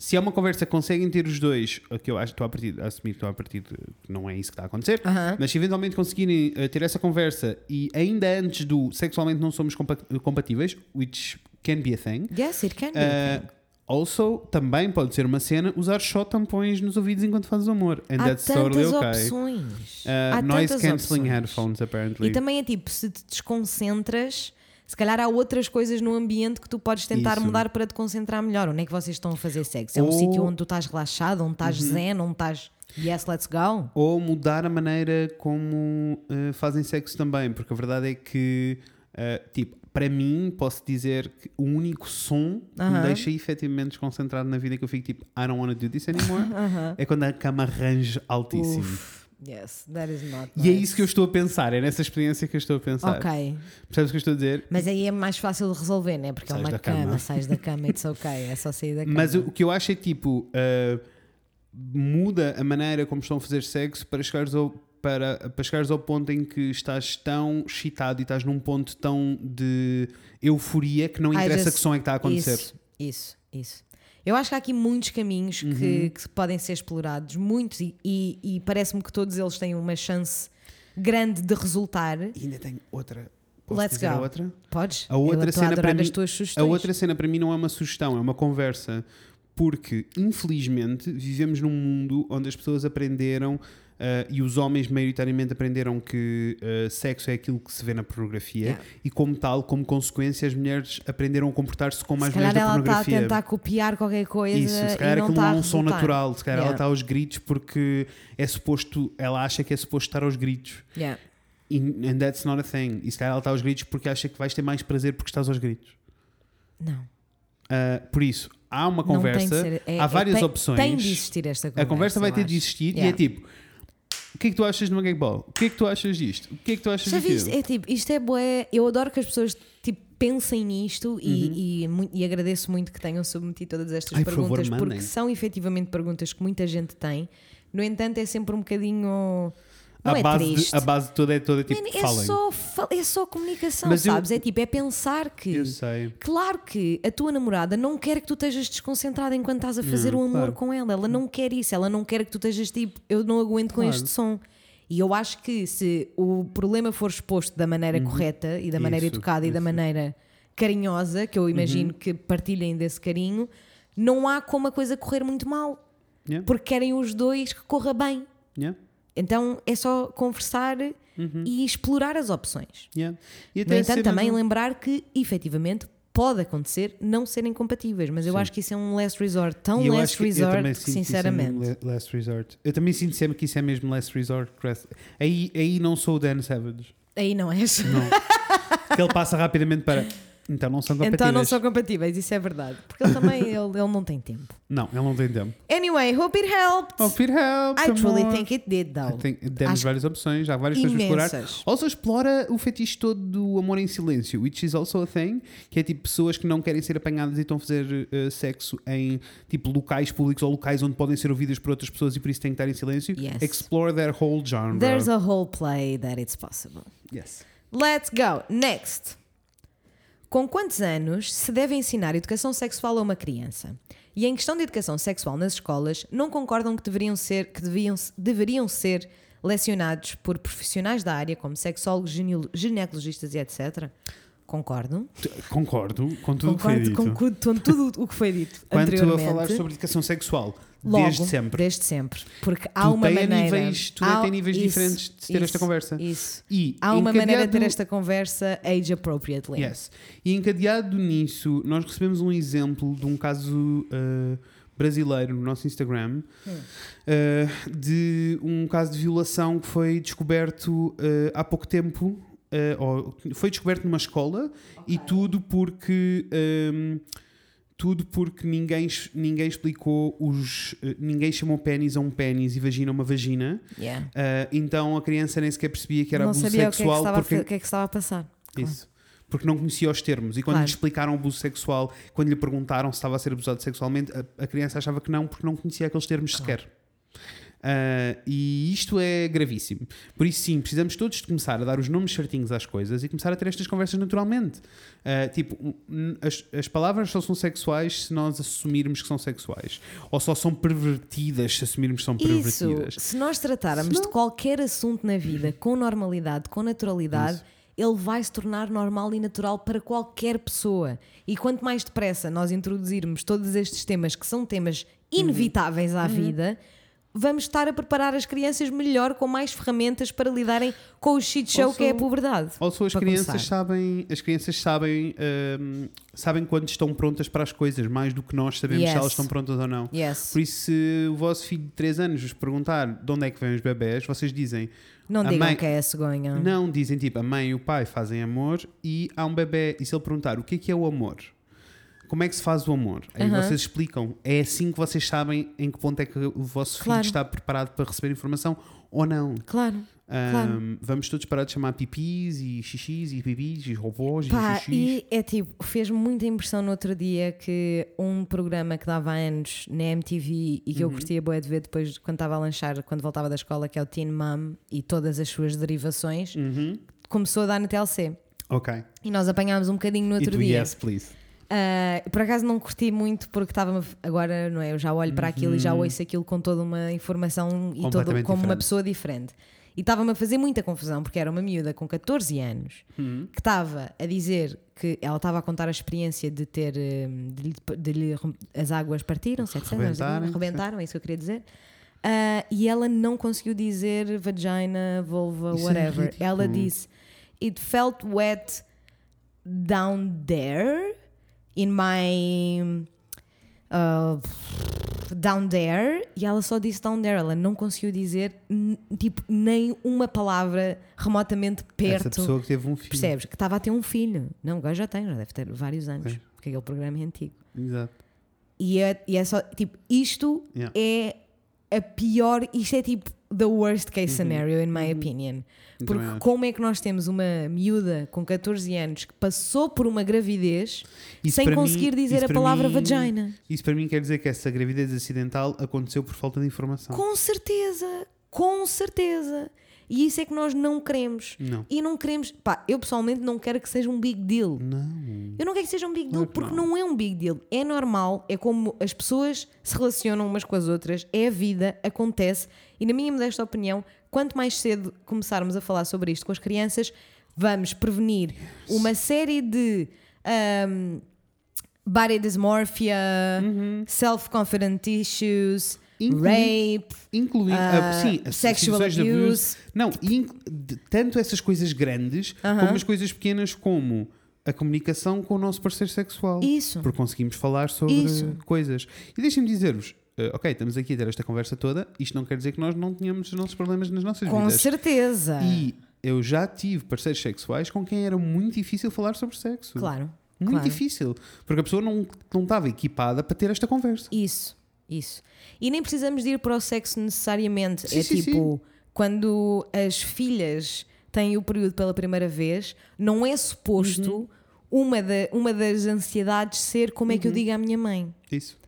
Se é uma conversa que conseguem ter os dois, que eu acho, estou a partir, a assumir que estou a partir de que não é isso que está a acontecer, mas se eventualmente conseguirem eh, ter essa conversa e ainda antes do sexualmente não somos compa- compatíveis, which can be a thing, Yes, it can be. Uh, also, também pode ser uma cena usar só tampões nos ouvidos enquanto fazes amor. And Há that's totally okay. opções. Uh, Há noise cancelling opções. headphones, apparently. E também é tipo, se te desconcentras, se calhar há outras coisas no ambiente que tu podes tentar Isso. mudar para te concentrar melhor. Onde é que vocês estão a fazer sexo? É um Ou- Uhum. sítio onde tu estás relaxado, onde estás zen, onde estás yes, let's go? Ou mudar a maneira como uh, fazem sexo também, porque a verdade é que, uh, tipo, para mim, posso dizer que o único som que me Aham. deixa efetivamente desconcentrado na vida que eu fico tipo, I don't want to do this anymore, é quando a cama range altíssimo. Uf, yes, that is not E é nice. isso que eu estou a pensar, é nessa experiência que eu estou a pensar. Ok, Percebes o que eu estou a dizer? mas aí é mais fácil de resolver, né? Porque Sais é uma cama, cama. sais da cama, it's ok, é só sair da cama. Mas o que eu acho é tipo uh, muda a maneira como estão a fazer sexo para chegares ao, para, para chegares ao ponto em que estás tão excitado e estás num ponto tão de euforia que não interessa just- que som é que está a acontecer. Isso, isso, isso. Eu acho que há aqui muitos caminhos Uhum. que, que podem ser explorados, muitos, e, e- e parece-me que todos eles têm uma chance grande de resultar. E ainda tenho outra. Posso Let's go. a outra? Podes? A outra cena para mim- A outra cena para mim não é uma sugestão, é uma conversa. Porque, infelizmente, vivemos num mundo onde as pessoas aprenderam ah, e os homens maioritariamente aprenderam que ah, sexo é aquilo que se vê na pornografia Yeah. e, como tal, como consequência, as mulheres aprenderam a comportar-se como as se calhar mulheres da ela está a pornografia. tentar copiar qualquer coisa Isso, se calhar e não aquilo não a é um som natural, se calhar ela Yeah. está aos gritos porque é suposto, ela acha que é suposto estar aos gritos. Yeah. E, and that's not a thing. E se calhar ela está aos gritos porque acha que vais ter mais prazer porque estás aos gritos. Não. Uh, por isso, há uma não de conversa, ser- é- há é- várias tem, opções. Tem de existir esta conversa. a conversa vai ter de acho. existir e Yeah. é tipo: o que é que tu achas de uma gag ball? O que é que tu achas disto? O que é que tu achas Já viste? É tipo, isto é bué. Eu adoro que as pessoas tipo, pensem nisto Uhum. e, e, mu- e agradeço muito que tenham submetido todas estas Ai, por favor, perguntas, porque são efetivamente perguntas que muita gente tem. No entanto, é sempre um bocadinho. Não a, é base triste. de, a base toda é toda tipo: Man, é, falem. só, é só comunicação, Mas eu- sabes? É tipo, é pensar que. Eu sei. Claro que a tua namorada não quer que tu estejas desconcentrada enquanto estás a fazer o amor claro. com ela. Ela não quer isso. Ela não quer que tu estejas tipo, eu não aguento com Claro. este som. E eu acho que se o problema for exposto da maneira correta e da maneira Uhum. Isso, educada e da isso. maneira carinhosa, que eu imagino Uhum. que partilhem desse carinho, não há como a coisa correr muito mal. Yeah, Porque querem os dois que corra bem. yeah, Então é só conversar e explorar as opções. yeah. E No até entanto, ser também mesmo- lembrar que, efetivamente, pode acontecer não serem compatíveis, mas eu acho que isso é um last resort, tão eu last que resort, que, é sinceramente. le- last resort. Eu também sinto sempre que isso é mesmo last resort. Aí, aí não sou o Dan Savage. Aí não és. Não. que ele passa rapidamente para. Então não são compatíveis. Então não são compatíveis, isso é verdade. Porque ele também ele, ele não tem tempo. Não, ele não tem tempo. Anyway, hope it helped. Oh, it helps, I truly amor. think it did, though. Tem, demos Acho- várias opções, há várias coisas para explorar. Imensas. Also explora o fetiche todo do amor em silêncio, which is also a thing, que é tipo pessoas que não querem ser apanhadas e estão a fazer eh, sexo em tipo locais públicos ou locais onde podem ser ouvidas por outras pessoas e por isso têm que estar em silêncio. Yes. Explore their whole genre. There's a whole play that it's possible. Yes. Let's go. Next. Com quantos anos se deve ensinar educação sexual a uma criança? E em questão de educação sexual nas escolas, não concordam que deveriam ser, que deviam, deveriam ser lecionados por profissionais da área, como sexólogos, ginecologistas e etc? Concordo. Concordo com tudo o que foi Concordo dito. cu- com tudo o que foi dito Quanto a falar sobre educação sexual, Logo, desde sempre. Desde sempre. Porque há Tu uma maneira. níveis- tu há- tem níveis isso, diferentes de ter isso, esta conversa. Isso. E Há uma maneira de ter esta conversa age appropriately. Yes. E encadeado nisso, nós recebemos um exemplo de um caso uh, brasileiro no nosso Instagram uh, de um caso de violação que foi descoberto uh, há pouco tempo. Uh, foi descoberto numa escola e tudo porque um, tudo porque ninguém, ninguém explicou os uh, ninguém chamou pênis a um pênis e vagina a uma vagina Yeah. Uh, então a criança nem sequer percebia que era não abuso sabia é sexual estava a porque o que é que estava a passar. isso. Porque não conhecia os termos. E quando Claro. lhe explicaram o abuso sexual, quando lhe perguntaram se estava a ser abusado sexualmente, a, a criança achava que não, porque não conhecia aqueles termos sequer. Ah, e isto é gravíssimo. Por isso, sim, precisamos todos de começar a dar os nomes certinhos às coisas e começar a ter estas conversas naturalmente. Ah, tipo, as, as palavras só são sexuais se nós assumirmos que são sexuais. Ou só são pervertidas se assumirmos que são Isso, pervertidas. se nós tratarmos de qualquer assunto na vida com normalidade, com naturalidade, Isso. ele vai se tornar normal e natural para qualquer pessoa. E quanto mais depressa nós introduzirmos todos estes temas que são temas Uhum. inevitáveis à vida, vamos estar a preparar as crianças melhor com mais ferramentas para lidarem com o shit show Also- que é a puberdade. Also, as crianças começar. sabem, as crianças sabem, hum, sabem quando estão prontas para as coisas, mais do que nós sabemos Yes. se elas estão prontas ou não. Yes. Por isso, se o vosso filho de 3 anos vos perguntar de onde é que vêm os bebés, vocês dizem, Não digam mãe- que é a cegonha. não, dizem tipo, a mãe e o pai fazem amor e há um bebê. E se ele perguntar o que é que é o amor? Como é que se faz o amor? Aí Aham. vocês explicam. É assim que vocês sabem em que ponto é que o vosso Claro. filho está preparado para receber informação ou não. Claro. Ahm, Claro. Vamos todos parar de chamar pipis e xixis e bibis e robôs Pá, e xixis. e é tipo, fez muita impressão no outro dia que um programa que dava anos na MTV e que eu curtia boa de ver depois quando estava a lanchar, quando voltava da escola, que é o Teen Mom e todas as suas derivações, Uhum. começou a dar na TLC. Ok. E nós apanhámos um bocadinho no outro dia. yes, please. Ah, por acaso não curti muito porque estava agora, não é? Eu já olho para aquilo e já ouço aquilo com toda uma informação e todo, Uhum. Como uma diferente. pessoa diferente. E estava-me a fazer muita confusão porque era uma miúda com 14 anos Uhum. que estava a dizer que ela estava a contar a experiência de ter hum, de, de as águas partiram-se, etc. Rebentarem, Rebentaram, é isso que eu queria dizer. Ah, e ela não conseguiu dizer vagina, vulva, Isso é whatever. ridículo. ela disse It felt wet down there in my uh, down there e ela só disse down there, ela não conseguiu dizer tipo nem uma palavra remotamente Essa perto. pessoa que teve um filho. Percebes? Que estava a ter um filho. Não, agora já tem, já deve ter vários anos, Sim. porque aquele programa é antigo. Exato. E é, e é só, tipo, isto Yeah. é a pior, isto é tipo the worst case scenario, in my opinion. Eu Porque também acho. como é que nós temos uma miúda com 14 anos que passou por uma gravidez Isso sem para mim- conseguir dizer a palavra mim- vagina? Isso para mim quer dizer que essa gravidez acidental aconteceu por falta de informação. Com certeza, com certeza. E isso é que nós não queremos. Não. E não queremos, pá, eu pessoalmente não quero que seja um big deal. Não. Eu não quero que seja um big deal, Claro que porque não. não é um big deal. É normal, é como as pessoas se relacionam umas com as outras, é a vida, acontece. E na minha modesta opinião, quanto mais cedo começarmos a falar sobre isto com as crianças, vamos prevenir uma série de ahm, body dysmorphia, self-confident issues, Inclui- rape, Incluindo, ah, ah, sim, sexual de abuse. Não, tanto essas coisas grandes como as coisas pequenas, como a comunicação com o nosso parceiro sexual. Isso. Porque conseguimos falar sobre Isso. coisas. E deixem-me dizer-vos, ah, ok, estamos aqui a ter esta conversa toda, isto não quer dizer que nós não tenhamos os nossos problemas nas nossas com vidas. certeza. E eu já tive parceiros sexuais com quem era muito difícil falar sobre sexo. Claro. Muito Claro. difícil. Porque a pessoa não, não estava equipada para ter esta conversa. Isso, isso. E nem precisamos de ir para o sexo necessariamente. Sim, é sim, tipo, quando as filhas têm o período pela primeira vez, não é suposto Uhum. uma, da, uma das ansiedades ser como Uhum. é que eu digo à minha mãe. Isso.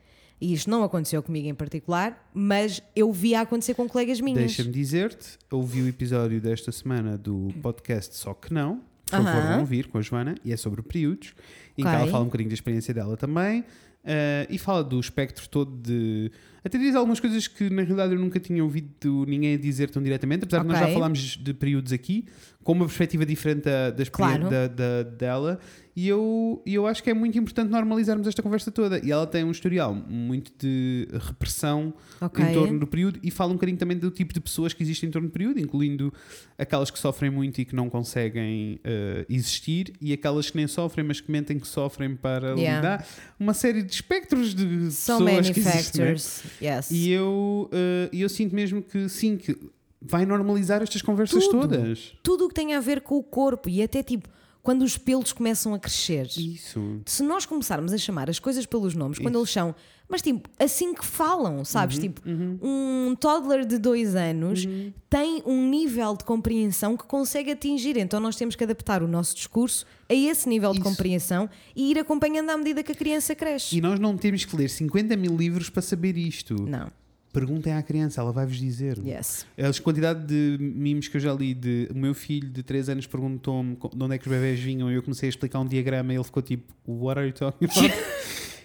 E isto não aconteceu comigo em particular, mas eu via acontecer com colegas minhas. Deixa-me dizer-te, ouvi o episódio desta semana do podcast Só Que Não. Por favor, vão ouvir com a Joana, e é sobre períodos, em que Ok. ela fala um bocadinho da experiência dela também, eh, e fala do espectro todo de. Até diz algumas coisas que na realidade eu nunca tinha ouvido ninguém dizer tão diretamente, apesar de nós já falámos de períodos aqui, com uma perspectiva diferente da, da experiência Claro. da- da- dela, e eu, eu acho que é muito importante normalizarmos esta conversa toda. E ela tem um historial muito de repressão Ok. em torno do período e fala um bocadinho também do tipo de pessoas que existem em torno do período, incluindo aquelas que sofrem muito e que não conseguem eh, existir e aquelas que nem sofrem, mas que mentem que sofrem para Yeah. lidar. Uma série de espectros de So pessoas many que existem. Yes. E eu, eh, eu sinto mesmo que sim, que vai normalizar estas conversas Tudo. todas. Tudo o que tem a ver com o corpo e até tipo quando os pelos começam a crescer. Isso. Se nós começarmos a chamar as coisas pelos nomes, quando eles são, mas tipo, assim que falam, sabes? Uhum, tipo, um toddler de dois anos tem um nível de compreensão que consegue atingir, então nós temos que adaptar o nosso discurso a esse nível de Isso. compreensão e ir acompanhando à medida que a criança cresce. E nós não temos que ler 50 mil livros para saber isto. Não, Perguntem à criança, ela vai-vos dizer. yes. A quantidade de memes que eu já li de o meu filho de 3 anos perguntou-me de onde é que os bebés vinham e eu comecei a explicar um diagrama e ele ficou tipo, What are you talking about?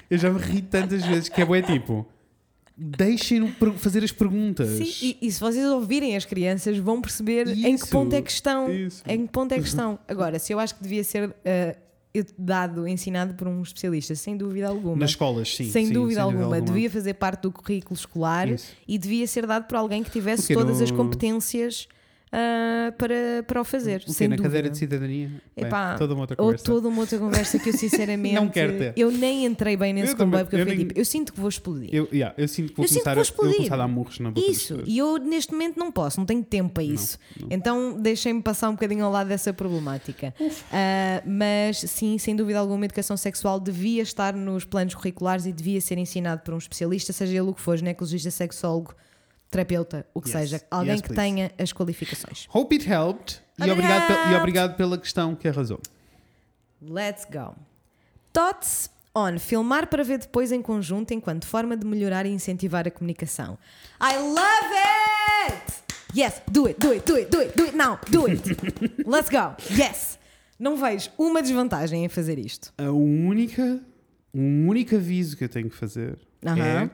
eu já me ri tantas vezes que é bué tipo, deixem-no fazer as perguntas. Sim, e, e se vocês ouvirem as crianças, vão perceber em que Isso, ponto é que estão. isso. Em que ponto é que estão. Agora, se eu acho que devia ser eh, dado, ensinado por um especialista, sem dúvida alguma. Nas escolas, sim. sem sim, dúvida alguma, devia fazer parte do currículo escolar Isso. e devia ser dado por alguém que tivesse O quê, todas as competências ah, para, para o fazer. O sem na dúvida. cadeira de cidadania? Bem, Epá, toda uma outra Ou conversa. toda uma outra conversa que eu sinceramente Não quero ter. eu nem entrei bem nesse Eu comboio porque eu, eu nem- tipo, eu sinto que vou explodir. Eu, yeah, eu sinto que vou Eu sinto que começar, vou a, eu vou começar a dar murros na boca Isso, e eu neste momento não posso, não tenho tempo para isso. Então deixem-me passar um bocadinho ao lado dessa problemática. Ah, mas sim, sem dúvida alguma, a educação sexual devia estar nos planos curriculares e devia ser ensinado por um especialista, seja ele o que for, ginecologista, sexólogo, terapeuta, o que Yes. seja, alguém Yes, que please. tenha as qualificações. Hope it helped. E Hope it obrigado, pe- e helped. obrigado pela questão que arrasou. Let's go. Thoughts on filmar para ver depois em conjunto enquanto forma de melhorar e incentivar a comunicação. I love it! Yes, do it, do it, do it, do it, do it now, do it. Let's go. Yes. Não vejo uma desvantagem em fazer isto. A única, um único aviso que eu tenho que fazer Aham. é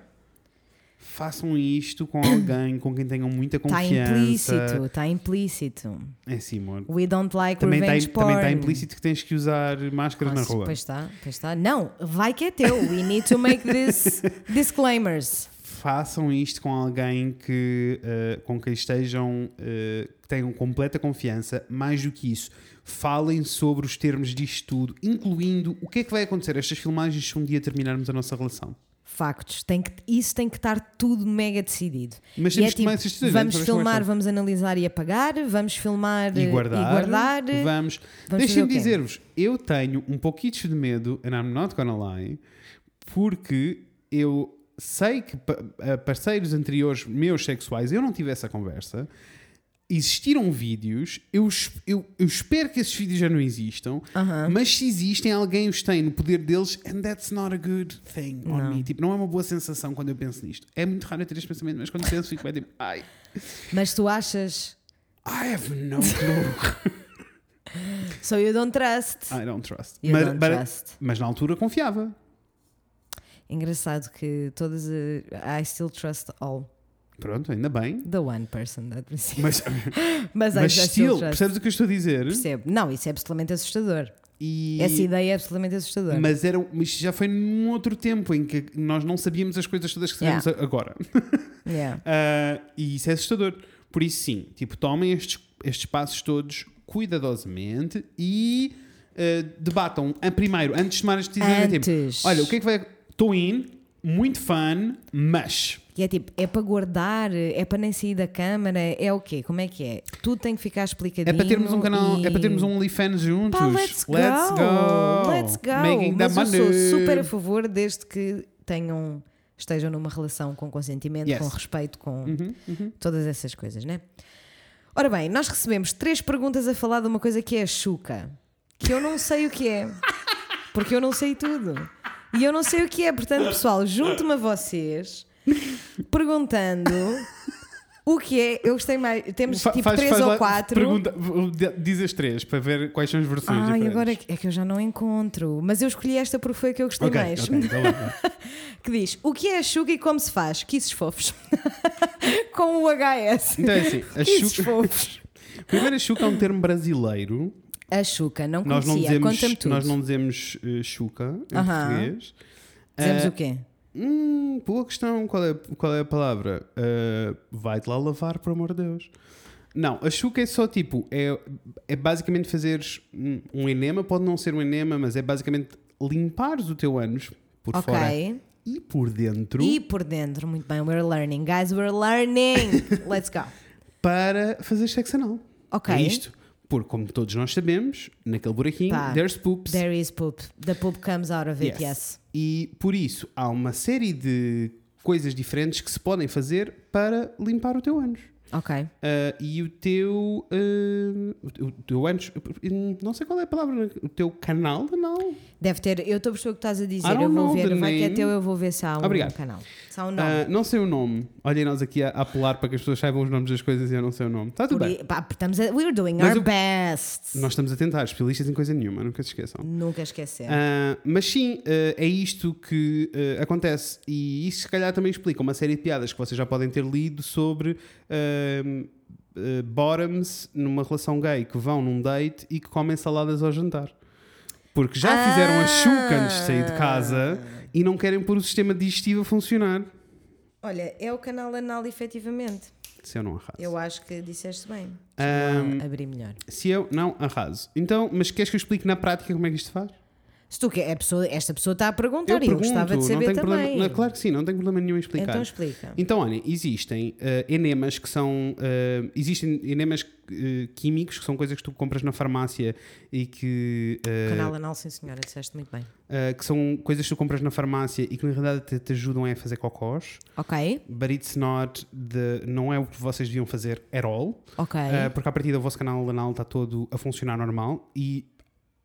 façam isto com alguém com quem tenham muita Está confiança. Tá implícito, está implícito. É sim, amor. We don't like Também está revenge porn. também tá implícito que tens que usar máscara na Nossa, rua. Pois está, pois está. Não, vai que é teu. We need to make this disclaimers. Façam isto com alguém que, eh, com quem estejam, eh, que tenham completa confiança. Mais do que isso, falem sobre os termos disto tudo, incluindo o que é que vai acontecer estas filmagens se um dia terminarmos a nossa relação. Factos. Tem que, isso tem que estar tudo mega decidido. Mas E temos é tipo, decisões, vamos filmar, vamos analisar e apagar, vamos filmar e eh, guardar. e guardar. Vamos. Vamos Deixem-me dizer-vos, eu tenho um pouquinho de medo, and I'm not gonna lie, porque eu sei que a parceiros anteriores meus sexuais eu não tive essa conversa. Existiram vídeos, eu, eu, eu espero que esses vídeos já não existam, mas se existem, alguém os tem no poder deles, and that's not a good thing on Não. me. Tipo, não é uma boa sensação quando eu penso nisto. É muito raro eu ter este pensamento, mas quando penso, fico bem tipo, ai, Mas tu achas. I have no clue. So you don't trust. I don't trust. You mas, don't but- trust. mas na altura confiava. Engraçado que todas. eh, I still trust all. Pronto, ainda bem. The one person that princípio. Mas, Mas, mas still percebes o que eu estou a dizer? Percebo. Não, isso é absolutamente assustador. E, Essa ideia é absolutamente assustadora. mas, era, mas já foi num outro tempo em que nós não sabíamos as coisas todas que sabemos a- agora. Yeah. Ah, e isso é assustador. Por isso, sim, tipo, tomem estes, estes passos todos cuidadosamente e ah, debatam a primeiro, antes de tomar as decisões. tipo, Antes. olha, o que é que vai. Estou in, muito fun, mas. É tipo, é para guardar, é para nem sair da câmara, é o quê? Como é que é? Tudo tem que ficar explicadinho. É para termos um canal, e- é para termos um OnlyFans juntos. Pá, let's go! Let's go! Let's go! Making Mas eu sou super a favor desde que tenham, estejam numa relação com consentimento, Yes. com respeito, com Uhum, uhum. todas essas coisas, né? Ora bem, nós recebemos três perguntas a falar de uma coisa que é a chuca, que eu não sei o que é, porque eu não sei tudo. E eu não sei o que é, portanto, pessoal, junto-me a vocês perguntando o que é. Eu gostei mais. Temos Fa- tipo faz- três faz ou lá- quatro. Pergunta, diz as três para ver quais são as versões Ai, diferentes. agora é que, é que eu já não encontro. Mas eu escolhi esta porque foi a que eu gostei Ok, mais. então vá. Que diz: O que é a chuca e como se faz? Kisses fofos. Com o HS. Então é assim, a Kisses chuca, fofos. primeiro a chuca é um termo brasileiro. A chuca, não Nós não conhecia. dizemos, Conta-me tudo. nós não dizemos eh, chuca em Aham. português. Dizemos Eh, o quê? Hum, boa questão. Qual é, qual é a palavra? Uh, Vai-te lá lavar, por amor de Deus. Não, a chuca é só tipo, é, é basicamente fazeres um, um enema, pode não ser um enema, mas é basicamente limpares o teu ânus por Ok. fora e por dentro E por dentro, muito bem. We're learning, guys, we're learning. Let's go. para fazer sexo anal. Ok. É isto. Porque, como todos nós sabemos, naquele buraquinho, Pá, there's poops. There is poop. The poop comes out of it, yes. E por isso há uma série de coisas diferentes que se podem fazer para limpar o teu ânus. Ok. Ah, e o teu. ah, o teu ânus. Não sei qual é a palavra. O teu canal anal. Deve ter. Eu estou a perceber o que estás a dizer. Eu vou ver. Vai que é teu, eu vou ver se há um Obrigado. canal. Se há um nome. Ah, não sei o nome. Olhem nós aqui a, a apelar para que as pessoas saibam os nomes das coisas e eu não sei o nome. Está tudo Por bem. pá, estamos a, we're doing Mas our eu- best. Nós estamos a tentar, especialistas em coisa nenhuma, nunca se esqueçam. Nunca esquecer. Mas sim, é isto que acontece. E isso, se calhar, também explica uma série de piadas que vocês já podem ter lido sobre ah, ah, bottoms numa relação gay que vão num date e que comem saladas ao jantar. Porque já fizeram a chuca antes de sair de casa e não querem pôr o sistema digestivo a funcionar. Olha, é o canal anal, efetivamente. Se eu não arraso. Eu acho que disseste bem. Lá abrir melhor. Se eu não arraso. Então, mas queres que eu explique na prática como é que isto faz? Se tu quer, pessoa, esta pessoa está a perguntar e eu gostava de saber também. problema. não, claro que sim, não tenho problema nenhum em explicar. Então explica. Então, olhem, existem eh, enemas que são. eh, existem enemas eh, químicos que são coisas que tu compras na farmácia e que. Canal anal, sim senhora, disseste muito bem. que são coisas que tu compras na farmácia e que na realidade te, te ajudam a fazer cocós. Ok, But it's not the, não é o que vocês deviam fazer at all. ok. Uh, porque a partir do vosso canal anal está todo a funcionar normal e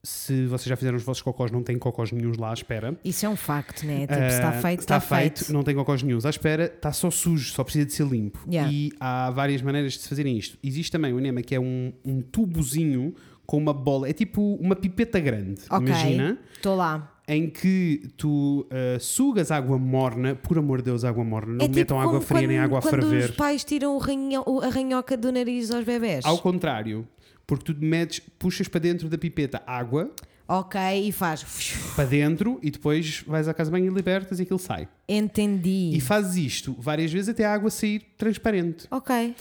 se vocês já fizeram os vossos cocós, não tem cocós nenhums lá à espera. Isso é um facto, né? Tipo, se está Uh, feito, está está, feito. não tem cocós nenhums à espera, está só sujo, só precisa de ser limpo. Yeah. E há várias maneiras de se fazerem isto. Existe também o enema que é um, um tubozinho com uma bola, é tipo uma pipeta grande, Ok. imagina, Estou lá. em que tu uh, sugas água morna, por amor de Deus, água morna, não é tipo metam água fria quando, nem água a quando ferver. os pais tiram o ranho- a ranhoca do nariz aos bebés. Ao contrário, porque tu metes, puxas para dentro da pipeta água, Ok, e faz. para dentro e depois vais à casa de banho e libertas e aquilo sai. Entendi. E fazes isto várias vezes até a água sair transparente. Ok,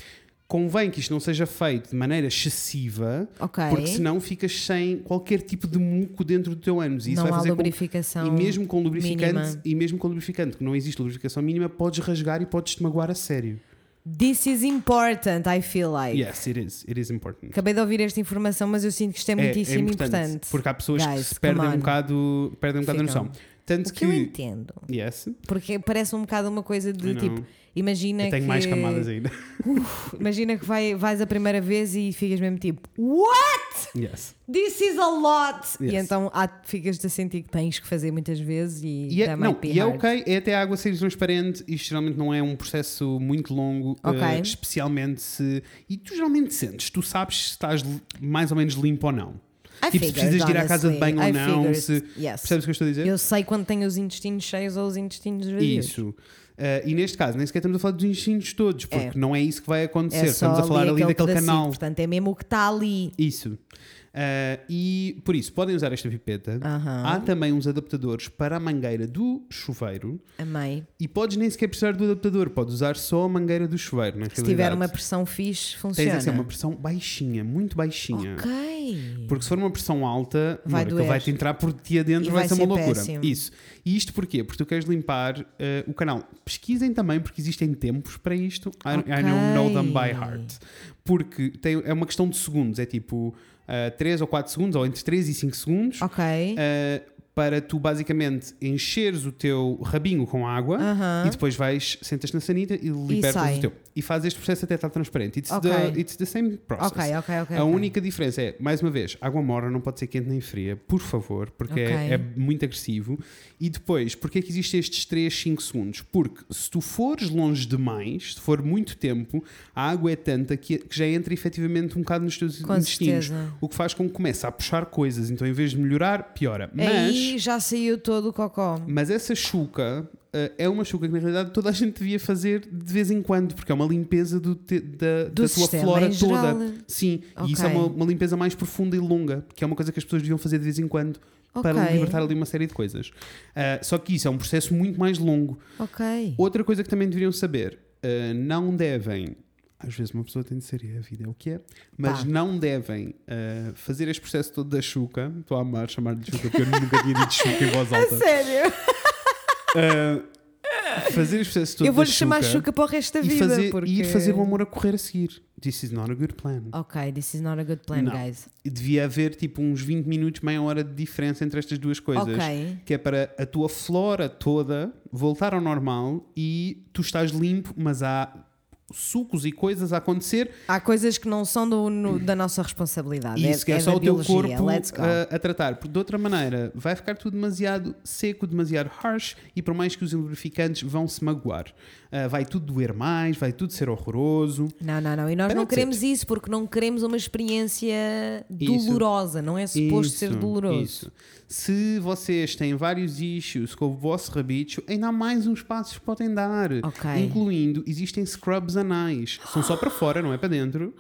Convém que isto não seja feito de maneira excessiva, ok. porque senão ficas sem qualquer tipo de muco dentro do teu ânus. E isso não vai há fazer com- lubrificação. E mesmo com lubrificante, mínima. e mesmo com lubrificante, que não existe lubrificação mínima, podes rasgar e podes te magoar a sério. This is important, I feel like. Yes, it is. It is important. Acabei de ouvir esta informação, mas eu sinto que isto é muitíssimo importante. Porque há pessoas que Guys, se perdem um bocado, perdem um bocado a noção. Tanto O que eu que. entendo. Yes, Porque parece um bocado uma coisa de tipo, imagina eu tenho que. mais camadas ainda. Imagina que vai, vais a primeira vez e ficas mesmo tipo, What? Yes. This is a lot! E Yes. então há, ficas-te a sentir que tens que fazer muitas vezes e, E é, não, e é ok, é até a água ser transparente. Isto geralmente não é um processo muito longo, eh, especialmente se. E tu geralmente sentes, tu sabes se estás mais ou menos limpo ou não. I tipo, se precisas de ir à casa de banho ou não, figured, se- yes. Percebes o que eu estou a dizer? Eu sei quando tenho os intestinos cheios ou os intestinos vazios. Isso. Eh, e neste caso, nem sequer estamos a falar dos instintos todos, porque É. não é isso que vai acontecer. É estamos a falar ali aquele daquele pedacito, canal. Portanto, é mesmo o que está ali. Isso. Ah, e por isso, podem usar esta pipeta. Aham. Há também uns adaptadores para a mangueira do chuveiro. Amei. E podes nem sequer precisar do adaptador, podes usar só a mangueira do chuveiro. Na Se tiver uma pressão fixe, Tens funciona. assim, uma pressão baixinha, muito baixinha. Ok. Porque se for uma pressão alta, Vai doer. vai-te entrar por ti adentro, E vai, vai ser uma ser loucura. péssimo. Isso. E isto porquê? Porque tu queres limpar eh, o canal. pesquisem também, porque existem tempos para isto. I, Ok. I don't know them by heart. Porque tem, é uma questão de segundos, é tipo 3 ou 4 segundos, ou entre 3 e 5 segundos, Ok. uh, para tu basicamente encheres o teu rabinho com água Aham. e depois vais, sentas na sanita e libertas sai. o teu. E fazes este processo até estar transparente. It's, Ok. the, it's the same process. Ok, ok, ok. A única diferença é, mais uma vez, água mora não pode ser quente nem fria, por favor, porque é, é muito agressivo. E depois, porque é que existem estes 3, 5 segundos? Porque se tu fores longe demais, se for muito tempo, a água é tanta que, que já entra efetivamente um bocado nos teus Com intestinos. certeza. O que faz com que comece a puxar coisas. Então, em vez de melhorar, piora. Mas. Aí já saiu todo o cocó. Mas essa chuca eh, é uma chuca que na realidade toda a gente devia fazer de vez em quando, porque é uma limpeza do te- da, Do da tua flora toda. Sim, Ok. e isso é uma, uma limpeza mais profunda e longa, que é uma coisa que as pessoas deviam fazer de vez em quando para Ok. libertar ali uma série de coisas. Ah, só que isso é um processo muito mais longo. Ok. Outra coisa que também deveriam saber: ah, não devem. Às vezes uma pessoa tem de ser e a vida é o que é, mas Pá. não devem ah, fazer este processo todo da chuca. Estou a amar chamar-lhe chuca, porque eu nunca tinha dito chuca em voz alta. Sério? Uh, fazer este processo todo Eu vou-lhe da chamar chuca Chuca para o resto da vida. fazer, porque... e ir fazer o amor a correr a seguir. This is not a good plan. Ok, this is not a good plan, Não. guys. Devia haver tipo uns 20 minutos, meia hora de diferença entre estas duas coisas. Ok. Que é para a tua flora toda voltar ao normal e tu estás limpo, mas há sucos e coisas a acontecer. Há coisas que não são do- no- da nossa responsabilidade. E isso que é, é só o teu biologia. corpo Let's go. a, a tratar. Porque de outra maneira vai ficar tudo demasiado seco, demasiado harsh e por mais que os lubrificantes vão se magoar. Ah, vai tudo doer mais, vai tudo ser horroroso. Não, não, não. E nós But não queremos isso porque não queremos uma experiência Isso. dolorosa. Não é suposto Isso, ser doloroso. isso. Se vocês têm vários issues com o vosso rabicho, ainda há mais uns passos que podem dar. Ok. Incluindo, existem scrubs anais. São só para fora, não é para dentro.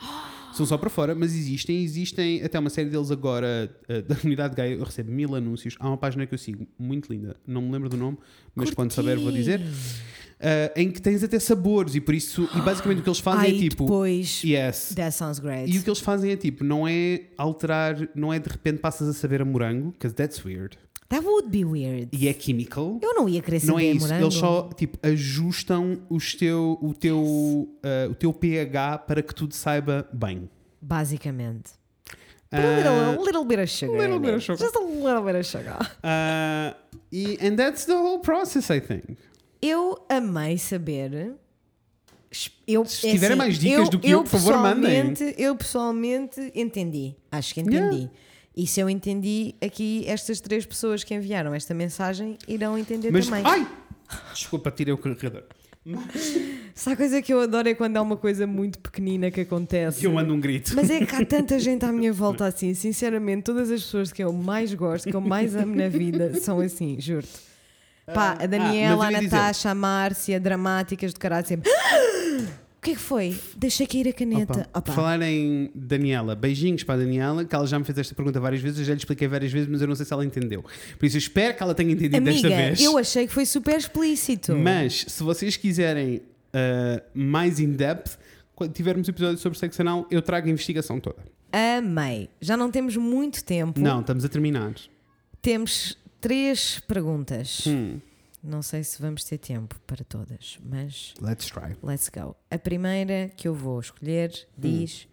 São só para fora, mas existem, existem até uma série deles agora eh, da comunidade gay. Eu recebo mil anúncios. Há uma página que eu sigo muito linda, não me lembro do nome, mas quando souber vou dizer. Eh, em que tens até sabores e por isso, e basicamente o que eles fazem Ai, é tipo. depois. Yes. That sounds great. E o que eles fazem é tipo, não é alterar, não é de repente passas a saber a morango, because that's weird. That would be weird. E é chemical. Eu não ia querer saber Não é isso. morango. Eles só tipo ajustam os teu, o, teu, ah, o teu pH para que tudo saiba bem. Basicamente. Ah, a little, a little bit of sugar. little bit of sugar. Just a little bit of sugar. ah, e and that's the whole process, I think. Eu amei saber. Eu, Se é tiverem assim, mais dicas do que eu, por favor, mandem. Eu pessoalmente entendi. Acho que entendi. E se eu entendi, aqui estas três pessoas que enviaram esta mensagem irão entender Mas também. ai, desculpa, tirei o carregador. Se há coisa que eu adoro é quando há uma coisa muito pequenina que acontece. Que eu mando um grito. Mas é que há tanta gente à minha volta assim. Sinceramente, todas as pessoas que eu mais gosto, que eu mais amo na vida, são assim, juro-te. Pá, a Ah, Daniela, mas eu a Natasha, a Márcia, dramáticas do caralho, sempre. O que é que foi? Deixei cair a caneta. Opa, Opa. Falar em Daniela, beijinhos para a Daniela, que ela já me fez esta pergunta várias vezes, eu já lhe expliquei várias vezes, mas eu não sei se ela entendeu. Por isso eu espero que ela tenha entendido desta Amiga, vez. eu achei que foi super explícito. Mas se vocês quiserem uh, mais in-depth, quando tivermos episódio sobre sexo anal, eu trago a investigação toda. Amei. Já não temos muito tempo. Não, estamos a terminar. Temos três perguntas. Hum, Não sei se vamos ter tempo para todas, mas let's try. let's go. A primeira que eu vou escolher Hum. diz: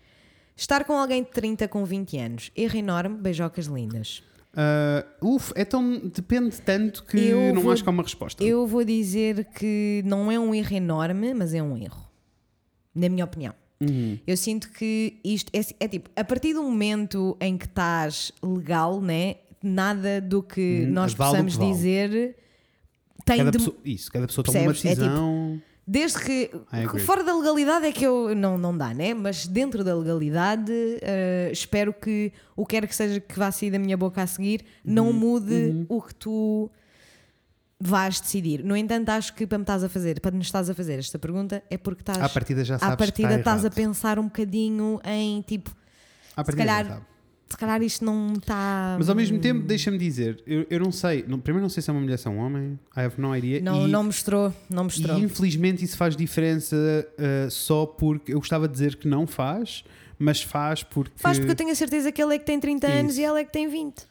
Estar com alguém de 30 com 20 anos. Erro enorme, beijocas lindas. Uh, uf, é tão. Depende tanto que Eu não vou- acho que há uma resposta. Eu vou dizer que não é um erro enorme, mas é um erro. Na minha opinião. Uhum. Eu sinto que isto é, é tipo, a partir do momento em que estás legal, né? Nada do que Hum, nós vale o que possamos vale. dizer tem Cada de. pessoa, isso, cada pessoa toma uma Percebes? É tipo- decisão. Desde que. Fora da legalidade é que eu. Não, não dá, né? Mas dentro da legalidade, eh, espero que o que quer que seja que vá sair da minha boca a seguir não mude o que tu vais decidir. No entanto, acho que para me estás a fazer, para nos estás a fazer esta pergunta, é porque estás. À partida já sabes à partida estás a errado. pensar um bocadinho em tipo, À se calhar. Se calhar isto não está. Mas ao mesmo tempo, deixa-me dizer, eu, eu não sei, não- primeiro não sei se é uma mulher ou um homem, I have no idea. Não, e, não mostrou, não mostrou. e infelizmente isso faz diferença uh, só porque eu gostava de dizer que não faz, mas faz porque. Faz porque eu tenho a certeza que ele é que tem 30 anos Isso. e ela é que tem 20.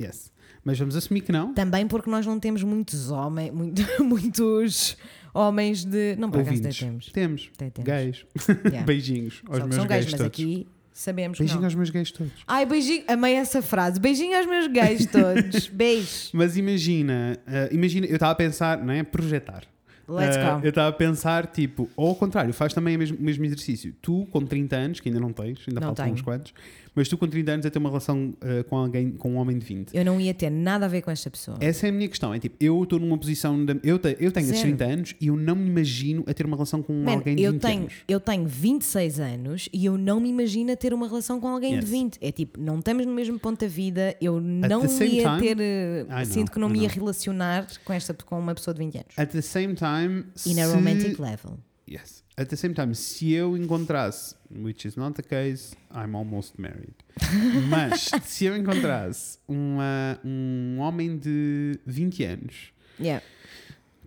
Yes. Mas vamos assumir que não. Também porque nós não temos muitos homens, muito- muitos homens de. Não, por acaso até temos. Temos. Até temos. Gays. Yeah. Beijinhos aos Só meus são gays gays, mas todos. aqui sabemos Beijinho não. aos meus gays todos. Ai, beijinho. Amei essa frase. Beijinho aos meus gays todos. Beijo. Mas imagina, ah, imagina, eu estava a pensar, não é? Projetar. Let's Ah, go. Eu estava a pensar, tipo, ou ao contrário, faz também o mesmo, o mesmo exercício. Tu, com 30 anos, que ainda não tens, ainda Não faltam tenho. uns quantos, mas tu com 30 anos a ter uma relação ah, com alguém, com um homem de 20. Eu não ia ter nada a ver com esta pessoa. Essa é a minha questão. É tipo, eu estou numa posição. De, eu, te- eu tenho Zero. 30 anos e eu não me imagino a ter uma relação com Man, alguém de eu 20 tenho, anos. eu tenho 26 anos e eu não me imagino a ter uma relação com alguém Yes. de 20. É tipo, não estamos no mesmo ponto da vida, eu não ia time- ter. I know, sinto que não me ia relacionar com, esta, com uma pessoa de 20 anos. At the same time. In a romantic level. Yes. At the same time, se eu encontrasse, which is not the case, I'm almost married. Mas se eu encontrasse uma, um homem de 20 anos, Yeah.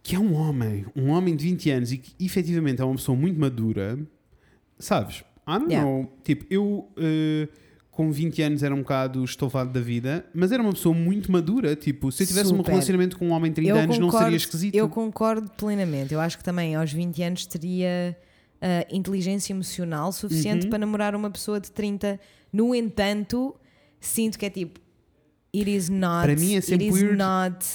que é um homem, um homem de 20 anos e que efetivamente é uma pessoa muito madura, sabes? I don't Yeah. know. Tipo, eu eh, com 20 anos era um bocado estofado da vida, mas era uma pessoa muito madura. Tipo, se eu tivesse um Super. relacionamento com um homem de 30 anos, não seria esquisito. Eu concordo plenamente. Eu acho que também aos 20 anos teria ah, inteligência emocional suficiente Uhum. para namorar uma pessoa de 30. No entanto, sinto que é tipo. It is not. Para mim é sempre it is weird. not.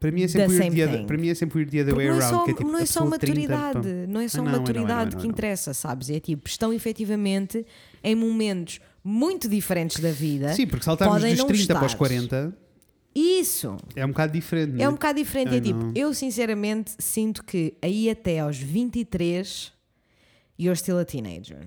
Para mim é sempre the para mim é sempre weird the other way não é around. só, que é tipo, não é só 30, maturidade, pá. não é só I know, I know, maturidade I know, que interessa, sabes? É tipo, estão efetivamente em momentos muito diferentes da vida. Sim, porque saltarmos dos não 30 para os estar. 40 Isso! é um bocado diferente. É né? um bocado diferente. I É tipo, know. eu sinceramente sinto que aí até aos 23 you're still a teenager.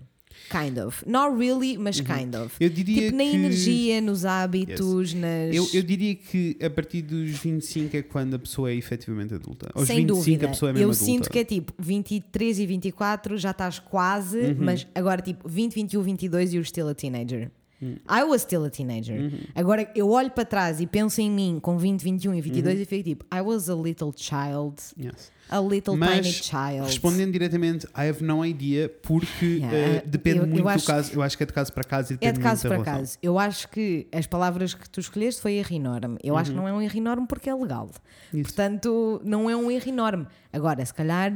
Kind of. Not really, mas kind of. Eu diria Tipo, na Uhum. que- energia, nos hábitos, nas. Eu, eu diria que a partir dos 25 é quando a pessoa é efetivamente adulta. Aos Sem 25 dúvida. a pessoa é mesmo eu adulta. sinto que é tipo 23 e 24 já estás quase, Uhum. mas agora tipo 20, 21, 22 you're still a teenager. Uhum. I was still a teenager. Agora eu olho para trás e penso em mim com 20, 21 e 22 Uhum. e fico tipo, I was a little child. Yes. A little Mas, tiny child. respondendo diretamente, I have no idea, porque Yeah, eh, depende eu- eu muito acho do caso. Eu acho que é de caso para caso e depende É de caso para caso. Eu acho que as palavras que tu escolheste foi erro enorme. Eu acho que não é um erro enorme porque é legal. Uhum. Isso. Portanto, não é um erro enorme. Agora, se calhar,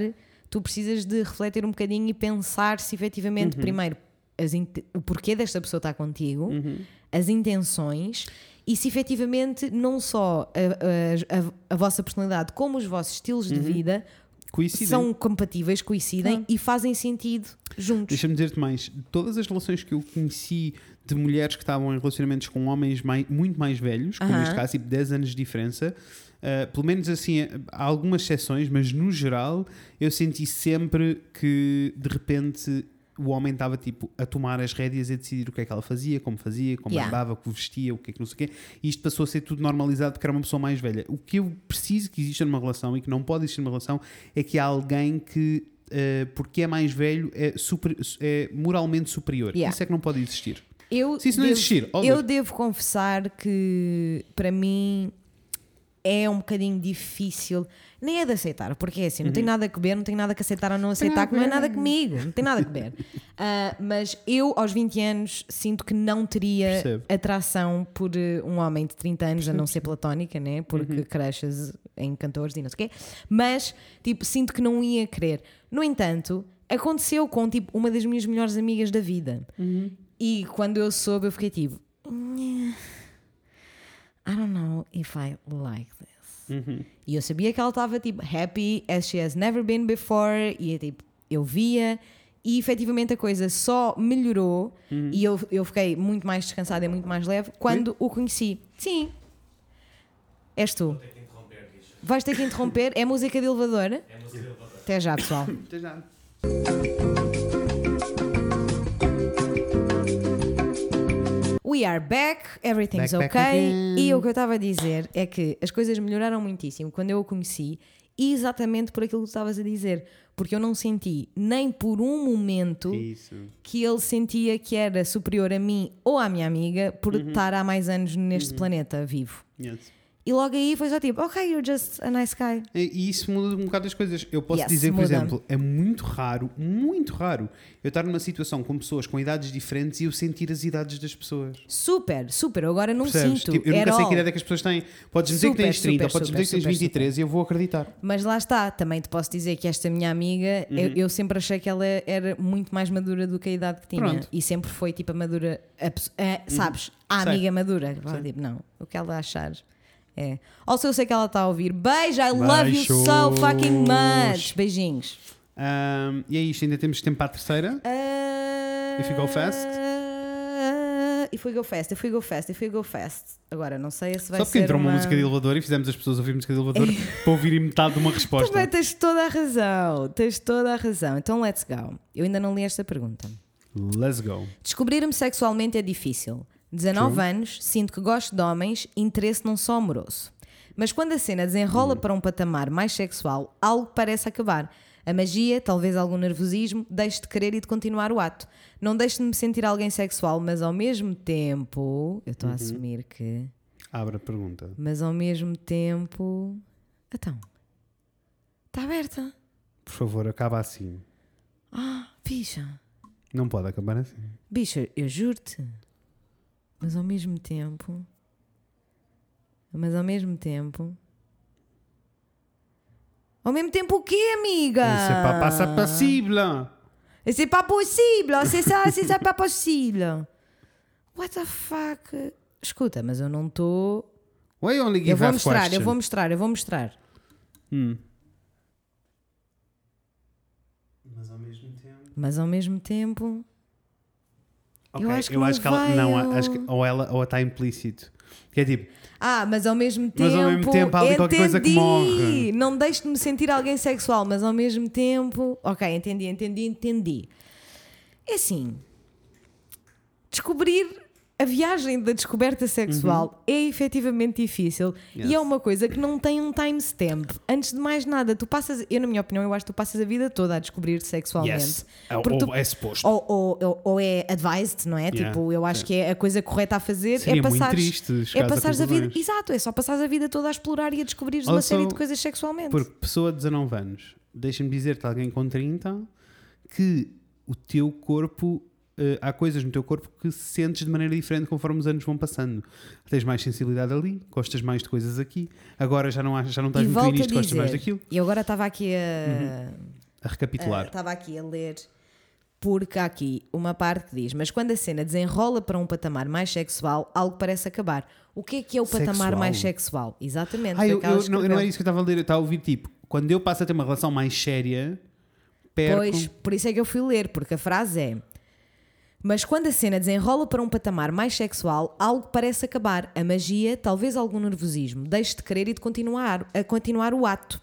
tu precisas de refletir um bocadinho e pensar se Uhum. efetivamente, primeiro, as int- o porquê desta pessoa estar contigo, Uhum. as intenções e se efetivamente não só a, a- a- a vossa personalidade, como os vossos estilos Uhum. de vida Coincidem. são compatíveis, coincidem e fazem sentido juntos. Deixa-me dizer-te mais. De Todas as relações que eu conheci de mulheres que estavam em relacionamentos com homens mai- muito mais velhos, como neste caso, tipo 10 anos de diferença, uh, pelo menos assim, há algumas exceções, mas no geral eu senti sempre que de repente o homem estava tipo a tomar as rédeas e a decidir o que é que ela fazia, como fazia, como Yeah. andava, o que vestia, o que é que não sei o quê. E isto passou a ser tudo normalizado porque era uma pessoa mais velha. O que eu preciso que exista numa relação e que não pode existir numa relação é que há alguém que Uh, porque é mais velho, é, super- é moralmente superior. Yeah. Isso é que não pode existir. Eu Se isso não devo- existir, óbvio. eu devo confessar que para mim é um bocadinho difícil, nem é de aceitar, porque é assim, não tem Uhum. nada a ver, não tem nada que aceitar ou não aceitar, que não é nada comigo, não tem nada a ver. Ah, mas eu, aos 20 anos, sinto que não teria Percebo. atração por eh, um homem de 30 anos, a não ser platónica, né? Porque Uhum. crushes em cantores e não sei o quê, mas tipo, sinto que não ia querer. No entanto, aconteceu com tipo uma das minhas melhores amigas da vida. Uhum. E quando eu soube, eu fiquei tipo. I don't know if I like this. Uhum. E eu sabia que ela estava tipo happy as she has never been before. E tipo, eu via. E efetivamente a coisa só melhorou. Uhum. E eu, eu fiquei muito mais descansada e muito mais leve quando o conheci. Sim. És tu. Vais ter que interromper. É música de elevador? É música de elevador. Até já, pessoal. Até já. We are back, everything's Back, back okay. again. E o que eu estava a dizer é que as coisas melhoraram muitíssimo quando eu o conheci, exatamente por aquilo que tu estavas a dizer. Porque eu não senti nem por um momento Isso. que ele sentia que era superior a mim ou à minha amiga por Uhum. estar há mais anos neste planeta vivo. Yes. E logo aí foi só tipo, ok, you're just a nice guy. E isso muda um bocado as coisas. Eu posso Yes, dizer, por muda. exemplo, é muito raro, muito raro, eu estar numa situação com pessoas com idades diferentes e eu sentir as idades das pessoas. Super, super. Eu agora não Percebes? sinto. Tipo, eu nunca at sei all. que idade é que as pessoas têm. Podes dizer que Super, tens 30, super, podes dizer que tens super, super, 23 e eu vou acreditar. Mas lá está, também te posso dizer que esta minha amiga, eu, eu sempre achei que ela era muito mais madura do que a idade que tinha. Pronto. E sempre foi tipo a madura, a a- sabes, a Sei. amiga madura. Fala, tipo, não, o que ela achar é. Also, eu sei que ela está a ouvir. Beijo, I love you so fucking much. Beijinhos. Ahm, e é isto, ainda temos tempo para a terceira. If you go fast? If we go fast, if we go fast, if we go fast. Agora, não sei se vai Só porque ser entrou uma... uma música de elevador e fizemos as pessoas ouvir música de elevador para ouvirem metade de uma resposta. Também tens toda a razão, tens toda a razão. Então, let's go. Eu ainda não li esta pergunta. Let's go. Descobrir-me sexualmente é difícil. 19 True. anos, sinto que gosto de homens, interesse não só amoroso. Mas quando a cena desenrola para um patamar mais sexual, algo parece acabar. A magia, talvez algum nervosismo, deixo de querer e de continuar o ato. Não deixo de me sentir alguém sexual, mas ao mesmo tempo. Eu estou a assumir que. Abre a pergunta. Mas ao mesmo tempo. Então. Está aberta. Por favor, acaba assim. Bicha. Não pode acabar assim. Bicha, eu juro-te. Mas ao mesmo tempo. Mas ao mesmo tempo. Ao mesmo tempo o quê, amiga? C'est pas, pas ça possible. C'est pas possible! C'est ça, c'est ça, pas possible! What the fuck? Escuta, mas eu não estou. Give Eu vou mostrar, question. eu vou mostrar, eu vou mostrar. Hum. Mas ao mesmo tempo. Mas ao mesmo tempo. Ok, Eu acho que não ela. vai, Não, eu- acho que ou ela ou está implícito. Que é tipo, Ah, mas ao mesmo tempo. Mas ao mesmo tempo há ali qualquer coisa que morre. Não deixo de me sentir alguém sexual, mas ao mesmo tempo. Ok, entendi, entendi, entendi. É assim. Descobrir a viagem da descoberta sexual é efetivamente difícil Uhum. Yes. e é uma coisa que não tem um timestamp. Antes de mais nada, tu passas, eu na minha opinião, eu acho que tu passas a vida toda a descobrir sexualmente. yes. Ou, Porque ou tu- é suposto. Ou, ou, ou- é advised, não é? Yeah, Tipo, eu acho sim. que é a coisa correta a fazer Seria é muito passar triste é chegares a passares a vida, exato, é só passares a vida toda a explorar e a descobrir uma série de coisas sexualmente. Porque pessoa de 19 anos, deixa-me dizer-te alguém com 30 que o teu corpo. Eh, há coisas no teu corpo que sentes de maneira diferente conforme os anos vão passando. Tens mais sensibilidade ali, gostas mais de coisas aqui. Agora já não, há- já não estás e muito nisto, a gostas mais dizer, daquilo. e eu agora estava aqui a A recapitular. estava aqui a ler porque há aqui uma parte que diz, mas quando a cena desenrola para um patamar mais sexual, algo parece acabar. O que é que é o patamar Sexual? mais sexual? Exatamente. Ah, eu, ela eu- não, não é isso que eu estava a ler, eu estava a ouvir tipo, quando eu passo a ter uma relação mais séria, perco. Pois, por isso é que eu fui ler, porque a frase é: Mas quando a cena desenrola para um patamar mais sexual, algo parece acabar. A magia, talvez algum nervosismo, deixe de querer e de continuar, a continuar o ato.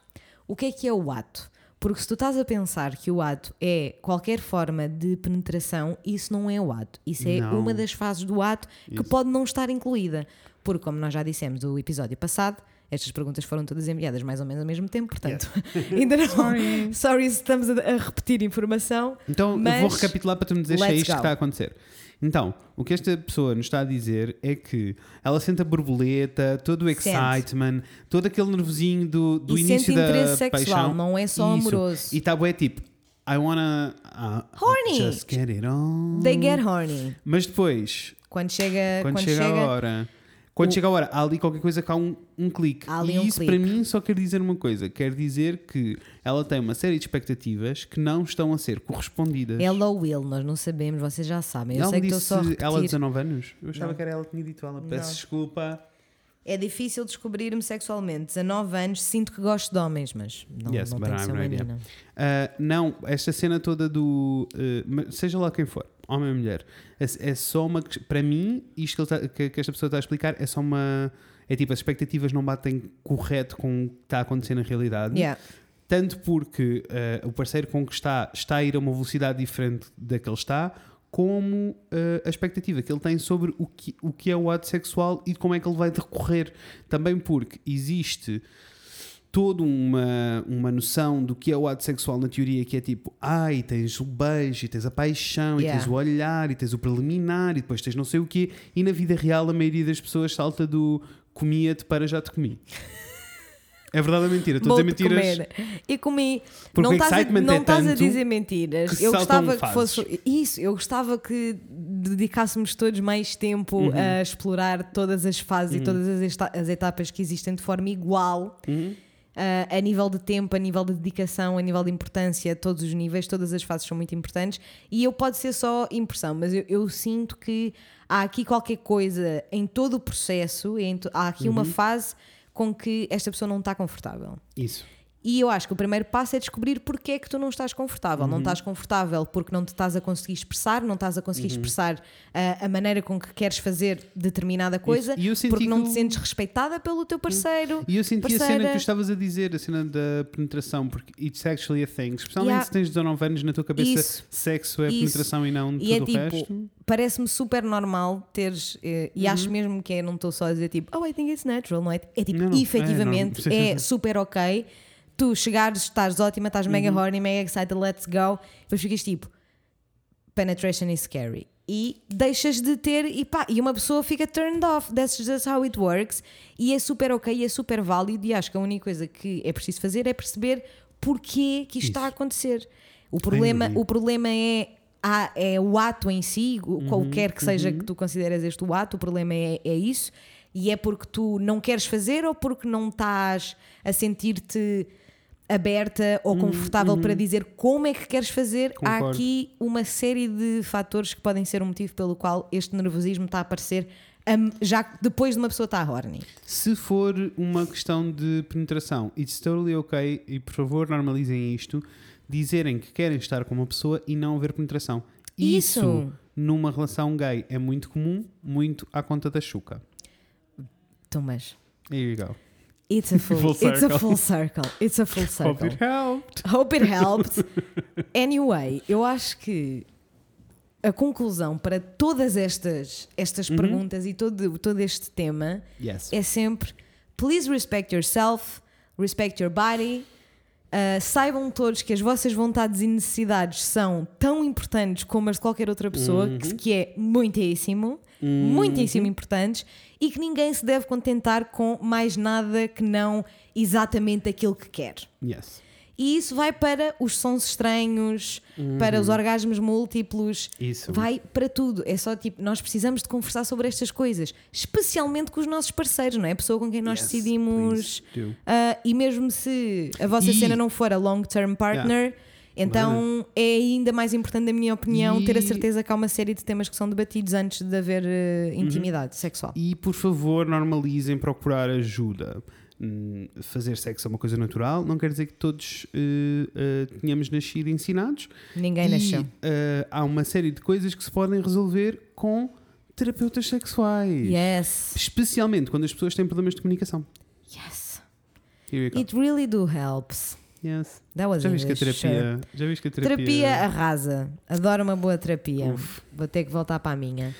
O que é que é o ato? Porque se tu estás a pensar que o ato é qualquer forma de penetração, isso não é o ato. Isso é Não. uma das fases do ato que Isso. pode não estar incluída. Porque, como nós já dissemos no episódio passado, estas perguntas foram todas enviadas mais ou menos ao mesmo tempo, portanto, ainda não. Sorry. Sorry se estamos a, a repetir informação. Então vou recapitular para tu me dizer se é isto que go. está a acontecer. Então, o que esta pessoa nos está a dizer é que ela sente a borboleta, todo o Sente. excitement, todo aquele nervosinho do, do E início sente da interesse sexual, paixão. não é só Isso. amoroso. E está bué tipo, I wanna uh, Horny. just get it on. They get horny. Mas depois, Quando chega, quando, quando chega, chega, a hora, quando o- chega a hora, há ali qualquer coisa que há um, um clique. Há ali e um isso clique. para mim só quer dizer uma coisa: quer dizer que ela tem uma série de expectativas que não estão a ser correspondidas. ela ou ele, nós não sabemos, vocês já sabem. Eu ela sei que estou só a repetir. ela 19 anos? Eu achava Não. que era ela que tinha dito ela. Peço Não. desculpa. É difícil descobrir-me sexualmente. 19 anos, sinto que gosto de homens, mas não, Yes, não tem que ser menina. Ah, não, esta cena toda do. mas seja lá quem for, homem ou mulher, é, é só uma. Para mim, isto que, tá- que- esta pessoa está a explicar é só uma. É tipo, as expectativas não batem correto com o que está a acontecer na realidade. Yeah. Tanto porque eh, o parceiro com que está está a ir a uma velocidade diferente da que ele está, como eh, a expectativa que ele tem sobre o que, o que é o ato sexual e como é que ele vai decorrer. Também porque existe toda uma, uma noção do que é o ato sexual na teoria, que é tipo, ai, tens o beijo, e tens a paixão, e Yeah. tens o olhar, e tens o preliminar, e depois tens não sei o quê, e na vida real a maioria das pessoas salta do comia-te para já te comi. É verdade ou mentira? Estou a dizer mentiras. comer. E comi. Porque não estás, a, excitement não é estás a dizer mentiras. Eu gostava que fosse. Isso, eu gostava que dedicássemos todos mais tempo Uhum. a explorar todas as fases e todas as, as etapas que existem de forma igual. Uhum. Ah, a nível de tempo, a nível de dedicação, a nível de importância, todos os níveis, todas as fases são muito importantes. E eu pode ser só impressão, mas eu, eu sinto que há aqui qualquer coisa em todo o processo, em to- há aqui Uhum. uma fase com que esta pessoa não está confortável. Isso. E eu acho que o primeiro passo é descobrir porque é que tu não estás confortável. Uhum. Não estás confortável porque não te estás a conseguir expressar, não estás a conseguir Uhum. expressar ah, a maneira com que queres fazer determinada coisa, E eu senti porque não te o- sentes respeitada pelo teu parceiro. E eu senti a cena parceira. que tu estavas a dizer, a cena da penetração, porque it's actually a thing. Especialmente Yeah. se tens 19 anos na tua cabeça, Isso. sexo é Isso. penetração e não E é tudo o tipo, resto. parece-me super normal teres, eh, e Uhum. acho mesmo que é, não estou só a dizer tipo, oh, I think it's natural, não é? É tipo, Não, não, é, efetivamente, não. é, super ok. Tu chegares, estás ótima, estás mega Uhum. horny, mega excited, let's go. Depois ficas tipo, penetration is scary. E deixas de ter, e pá, e uma pessoa fica turned off. That's just how it works. E é super ok, é super válido. E acho que a única coisa que é preciso fazer é perceber porquê que isto está a acontecer. O problema, o problema é, é o ato em si, Uhum, qualquer que seja que tu consideres este o ato, o problema é, é isso. E é porque tu não queres fazer ou porque não estás a sentir-te aberta ou confortável para dizer como é que queres fazer. Há Uhum, Concordo. aqui uma série de fatores que podem ser o motivo pelo qual este nervosismo está a aparecer já depois de uma pessoa estar horny. Se for uma questão de penetração, it's totally ok, e por favor normalizem isto, dizerem que querem estar com uma pessoa e não haver penetração. Isso. numa relação gay, é muito comum, muito à conta da chuca. Então, mas Here you go. It's a full, Full it's a circle. full circle. It's a full circle. Hope it helped. Hope it helped. Anyway, eu acho que a conclusão para todas estas, estas Uhum. perguntas e todo, todo este tema Yes. é sempre please respect yourself, respect your body. Uh, saibam todos que as vossas vontades e necessidades são tão importantes como as de qualquer outra pessoa, Uhum. que, que é muitíssimo, muitíssimo importantes, e que ninguém se deve contentar com mais nada que não exatamente aquilo que quer. Yes. E isso vai para os sons estranhos, para os orgasmos múltiplos, Uhum. Isso. vai para tudo. É só tipo, nós precisamos de conversar sobre estas coisas, especialmente com os nossos parceiros, não é? A pessoa com quem nós Yes, decidimos. ah, e mesmo se a vossa E- cena não for a long-term partner. Então é ainda mais importante, na minha opinião, ter a E- certeza que há uma série de temas que são debatidos antes de haver Uhum. intimidade sexual. E por favor, normalizem procurar ajuda. Hum, Fazer sexo é uma coisa natural, não quer dizer que todos eh, eh, tenhamos nascido ensinados. Ninguém e, nasceu. há uma série de coisas que se podem resolver com terapeutas sexuais. Yes. Especialmente quando as pessoas têm problemas de comunicação. Yes. Here we go. It really do helps. Yes. That was Já viste que a sure. terapia. Já viste que a terapia. Terapia arrasa. Adoro uma boa terapia. Uf. Vou ter que voltar para a minha.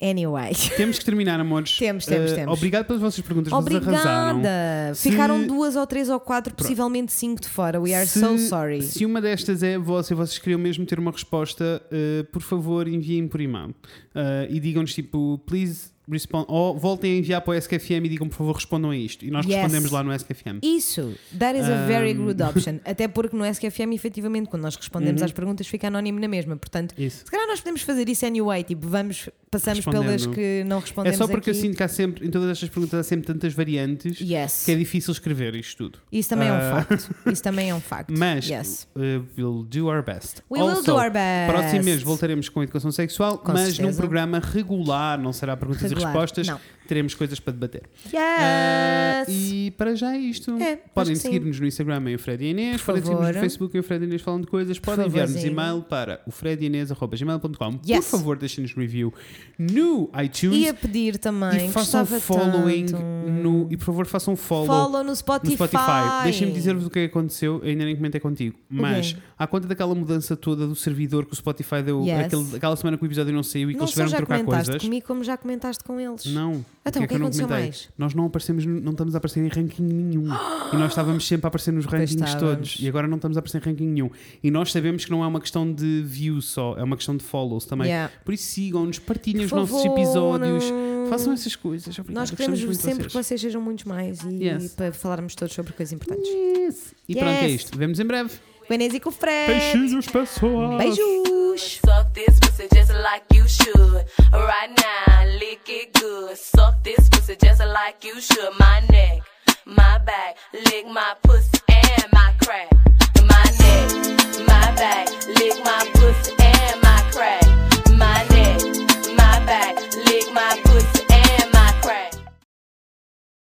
Anyway. Temos que terminar, amores. Temos, temos, Eh, temos. Obrigado pelas vossas perguntas. Obrigada! Se- Ficaram duas ou três ou quatro, possivelmente cinco de fora. We are Se- so sorry. Se uma destas é vossa e vocês queriam mesmo ter uma resposta, eh, por favor enviem por e-mail Eh, e digam-nos tipo, please respond, ou voltem a enviar para o SKFM e digam por favor respondam a isto e nós Yes. respondemos lá no SKFM. Isso, that is a very Um. good option. Até porque no SQFM, efetivamente, quando nós respondemos Uhum. às perguntas, fica anónimo na mesma. Portanto, Isso. se calhar nós podemos fazer isso anyway. Tipo, vamos, passamos pelas que não É respondemos. só porque aqui. eu sinto que há sempre, em todas estas perguntas há sempre tantas variantes Yes. que é difícil escrever isto tudo. Isso também é um Ah. facto. Isso também é um facto. Mas Yes. uh, we'll do our best. We will Also, do our best. Próximo mês voltaremos com educação sexual, Com mas num certeza. programa regular, não será perguntas Regular, respostas, teremos coisas para debater. Yes! Ah, e para já é isto. É, podem que seguir-nos no Instagram em o Fred e Inês, Por podem seguir-nos no. Facebook em o Fred e Inês falam de coisas, podem enviar-nos e-mail para o fredinês.gmail.com. Por Yes. favor, deixem-nos review no iTunes E a pedir também. e façam following tanto. no e por favor façam follow, Follow no no Spotify. Spotify. Deixem-me dizer-vos o que é que aconteceu, eu ainda nem comentei contigo, mas quê? à conta daquela mudança toda do servidor que o Spotify deu Yes. aquele- aquela semana que o episódio não saiu e que Não eles só tiveram de trocar coisas. comigo, como já comentaste com eles. Não. Então, Porque o que eu não aconteceu comentei? mais? Nós não aparecemos, não estamos a aparecer em ranking nenhum. e nós estávamos sempre a aparecer nos rankings todos. E agora não estamos a aparecer em ranking nenhum. E nós sabemos que não é uma questão de views só, é uma questão de follows também. Yeah. Por isso sigam-nos, partilhem os Por nossos favor, episódios, não. Façam essas coisas. Obrigado. Nós queremos sempre que vocês. vocês sejam muitos mais e Yes. para falarmos todos sobre coisas importantes. Yes. E pronto, é Yes. isto. Vemos em breve. Veneza e Fred. Beijinhos, pessoal. Beijos. Suck this pussy just like you should. Right now, lick it good. Suck this pussy just like you should. My neck, my back, lick my pussy and my crack. My neck, my back, lick my pussy and my crack. My neck, my back, lick my pussy.